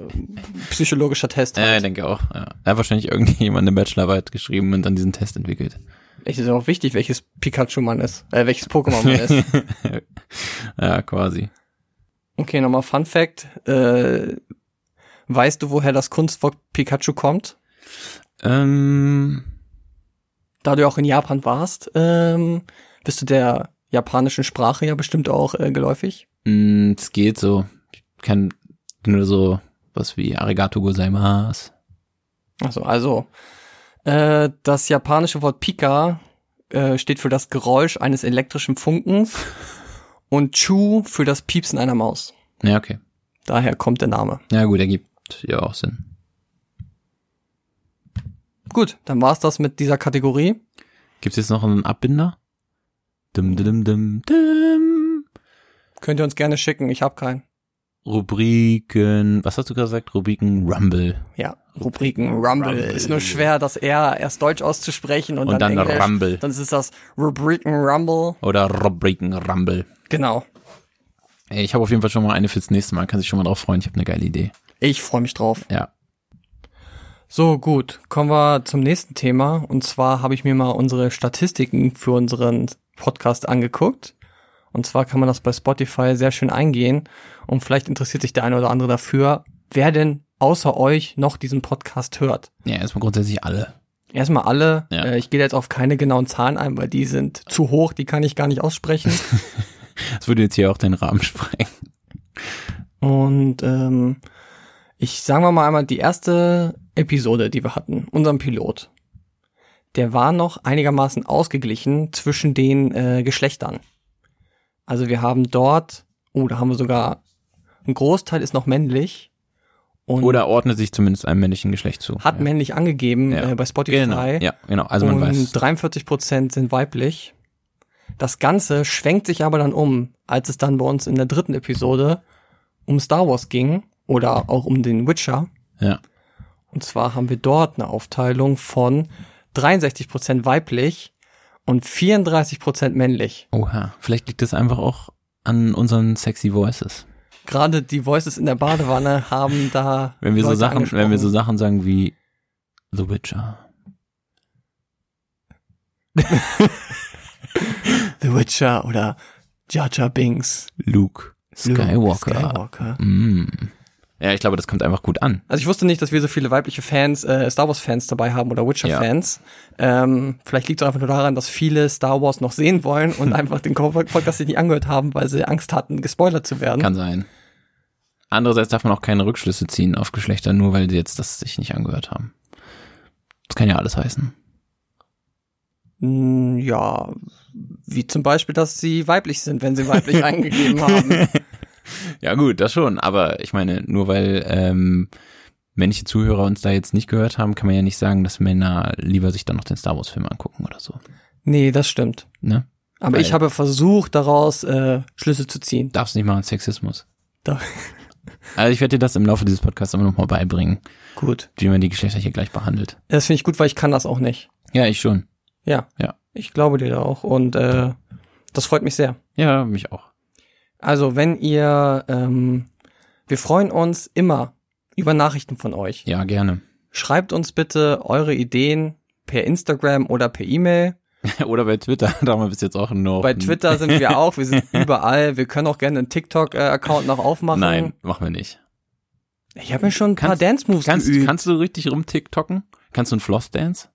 psychologischer Test. Ja, ich Halt. denke auch. Ja. Da hat wahrscheinlich irgendjemand eine Bachelorarbeit geschrieben und dann diesen Test entwickelt. Es ist auch wichtig, welches Pikachu man ist, äh, welches Pokémon man ist. (laughs) ja, quasi. Okay, nochmal Fun Fact. Äh, weißt du, woher das Kunstwort Pikachu kommt? Ähm, Da du auch in Japan warst, ähm, bist du der japanischen Sprache ja bestimmt auch äh, geläufig. Mh, es geht so. Ich kann nur so was wie Arigato gozaimasu. Also, also äh, das japanische Wort Pika äh, steht für das Geräusch eines elektrischen Funkens (laughs) und Chu für das Piepsen einer Maus. Ja, okay. Daher kommt der Name. Ja gut, ergibt ja auch Sinn. Gut, dann war's das mit dieser Kategorie. Gibt's jetzt noch einen Abbinder? Dim, dim, dim, dim. Könnt ihr uns gerne schicken, ich habe keinen. Rubriken, was hast du gesagt? Rubriken Rumble. Ja, Rubriken Rumble. Rumble. Ist nur schwer, das R erst Deutsch auszusprechen und, Und dann, dann Englisch. Rumble. Dann ist das Rubriken Rumble. Oder Rubriken Rumble. Genau. Ich habe auf jeden Fall schon mal eine fürs nächste Mal. Kann sich schon mal drauf freuen. Ich habe eine geile Idee. Ich freue mich drauf. Ja. So, gut. Kommen wir zum nächsten Thema. Und zwar habe ich mir mal unsere Statistiken für unseren Podcast angeguckt. Und zwar kann man das bei Spotify sehr schön eingehen. Und vielleicht interessiert sich der eine oder andere dafür, wer denn außer euch noch diesen Podcast hört. Ja, erstmal grundsätzlich alle. Erstmal alle. Ja. Äh, ich gehe jetzt auf keine genauen Zahlen ein, weil die sind zu hoch, die kann ich gar nicht aussprechen. (laughs) Das würde jetzt hier auch den Rahmen sprengen. Und ähm, ich sagen wir mal einmal die erste Episode, die wir hatten, unseren Pilot. Der war noch einigermaßen ausgeglichen zwischen den äh, Geschlechtern. Also wir haben dort, oh, da haben wir sogar ein Großteil ist noch männlich Oder ordnet sich zumindest einem männlichen Geschlecht zu. hat ja. männlich angegeben Ja. äh, bei Spotify. Genau, ja, genau. Also man und weiß. 43 Prozent sind weiblich. Das Ganze schwenkt sich aber dann um, als es dann bei uns in der dritten Episode um Star Wars ging oder auch um den Witcher. Ja. Und zwar haben wir dort eine Aufteilung von 63 Prozent weiblich und 34 Prozent männlich. Oha. Vielleicht liegt das einfach auch an unseren sexy Voices. Gerade die Voices in der Badewanne haben da Wenn wir so Sachen, wenn wir so. Sachen sagen wie The Witcher. (laughs) The Witcher oder Jar Binks, Luke. Luke Skywalker. Skywalker. Mm. Ja, ich glaube, das kommt einfach gut an. Also ich wusste nicht, dass wir so viele weibliche Fans, äh, Star Wars Fans dabei haben oder Witcher Fans. Ähm, vielleicht liegt es einfach nur daran, dass viele Star Wars noch sehen wollen und (laughs) einfach den Podcast sich nicht angehört haben, weil sie Angst hatten, gespoilert zu werden. Kann sein. Andererseits darf man auch keine Rückschlüsse ziehen auf Geschlechter, nur weil sie jetzt das sich nicht angehört haben. Das kann ja alles heißen. Mm, Ja, wie zum Beispiel, dass sie weiblich sind, wenn sie weiblich (laughs) eingegeben haben. Ja gut, das schon. Aber ich meine, nur weil ähm, männliche Zuhörer uns da jetzt nicht gehört haben, kann man ja nicht sagen, dass Männer lieber sich dann noch den Star Wars Film angucken oder so. Nee, das stimmt. Ne? Aber Weil- ich habe versucht, daraus äh, Schlüsse zu ziehen. Darfst nicht machen, Sexismus. Da, (laughs) Also ich werde dir das im Laufe dieses Podcasts immer noch mal beibringen, gut. wie man die Geschlechter hier gleich behandelt. Das finde ich gut, weil ich kann das auch nicht. Ja, ich schon. Ja. Ja. Ich glaube dir da auch und äh, das freut mich sehr. Ja, mich auch. Also wenn ihr, ähm, wir freuen uns immer über Nachrichten von euch. Ja, gerne. Schreibt uns bitte eure Ideen per Instagram oder per E-Mail. (laughs) oder bei Twitter, da haben wir bis jetzt auch noch. Bei Twitter sind wir auch, wir sind (laughs) überall. Wir können auch gerne einen TikTok-Account noch aufmachen. Nein, machen wir nicht. Ich habe mir schon ein paar Kannst- Dance-Moves Kannst, geübt. kannst du richtig rum TikToken? Kannst du einen Floss-Dance?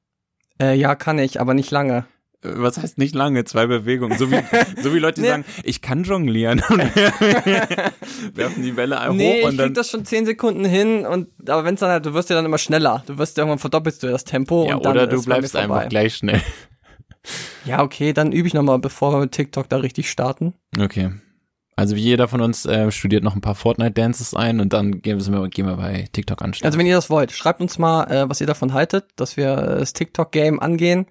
äh, ja, kann ich, aber nicht lange. Was heißt nicht lange? Zwei Bewegungen. So wie, so wie Leute, die Nee. sagen, ich kann jonglieren. (laughs) Werfen die Bälle nee, hoch ich und dann. das schon zehn Sekunden hin und aber wenn's dann halt, du wirst ja dann immer schneller. Du wirst irgendwann verdoppelst du das Tempo Ja, und dann oder du bleibst einfach gleich schnell. Ja, okay, dann übe ich nochmal, bevor wir mit TikTok da richtig starten. Okay. Also wie jeder von uns äh, studiert noch ein paar Fortnite-Dances ein und dann gehen wir, gehen wir bei TikTok an. Also wenn ihr das wollt, schreibt uns mal, äh, was ihr davon haltet, dass wir äh, das TikTok-Game angehen.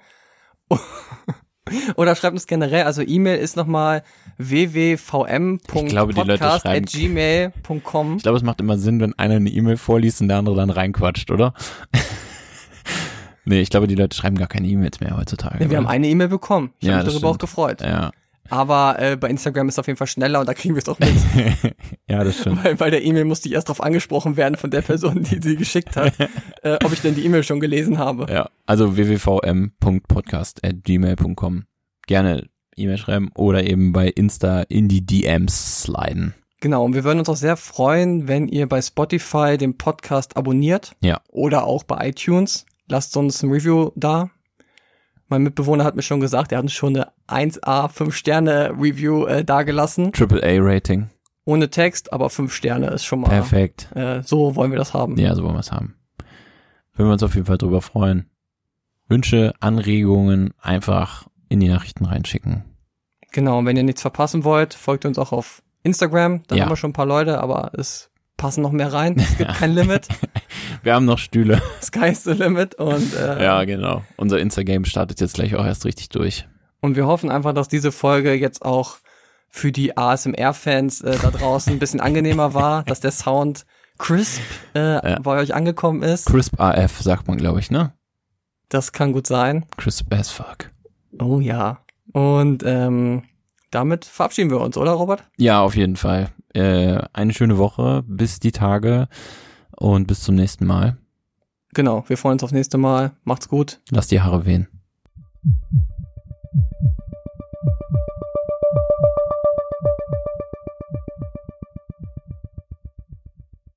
(laughs) Oder schreibt uns generell, also E-Mail ist nochmal www.podcast.gmail.com. ich glaube, es macht immer Sinn, wenn einer eine E-Mail vorliest und der andere dann reinquatscht, oder? (laughs) nee, ich glaube, die Leute schreiben gar keine E-Mails mehr heutzutage. Ja, wir haben eine E-Mail bekommen. Ich Ja, habe mich darüber auch stimmt. gefreut. Ja. Aber äh, bei Instagram ist es auf jeden Fall schneller und da kriegen wir es auch mit. (laughs) ja, das stimmt. Weil bei der E-Mail musste ich erst darauf angesprochen werden von der Person, die sie geschickt hat, (laughs) äh, ob ich denn die E-Mail schon gelesen habe. Ja, also www.podcast.gmail.com. Gerne E-Mail schreiben oder eben bei Insta in die DMs sliden. Genau, und wir würden uns auch sehr freuen, wenn ihr bei Spotify den Podcast abonniert. Ja. Oder auch bei iTunes. Lasst uns ein Review da. Mein Mitbewohner hat mir schon gesagt, er hat uns schon eine 1A 5 Sterne Review äh, dagelassen. Triple A Rating. Ohne Text, aber 5 Sterne ist schon mal. Perfekt. Äh, so wollen wir das haben. Ja, so wollen wir es haben. Würden wir uns auf jeden Fall drüber freuen. Wünsche, Anregungen einfach in die Nachrichten reinschicken. Genau, und wenn ihr nichts verpassen wollt, folgt uns auch auf Instagram. Da Ja. haben wir schon ein paar Leute, aber es passen noch mehr rein. Es gibt kein Limit. (laughs) Wir haben noch Stühle. Sky is the limit. Und, äh, Ja, genau. Unser Insta-Game startet jetzt gleich auch erst richtig durch. und wir hoffen einfach, dass diese Folge jetzt auch für die ASMR-Fans äh, da draußen ein bisschen angenehmer war, dass der Sound crisp äh, bei euch angekommen ist. Crisp AF sagt man, glaube ich, ne? Das kann gut sein. Crisp as fuck. Oh ja. Und ähm, damit verabschieden wir uns, oder Robert? Ja, auf jeden Fall. Äh, eine schöne Woche, bis die Tage und bis zum nächsten Mal. Genau, wir freuen uns aufs nächste Mal. Macht's gut. Lass die Haare wehen.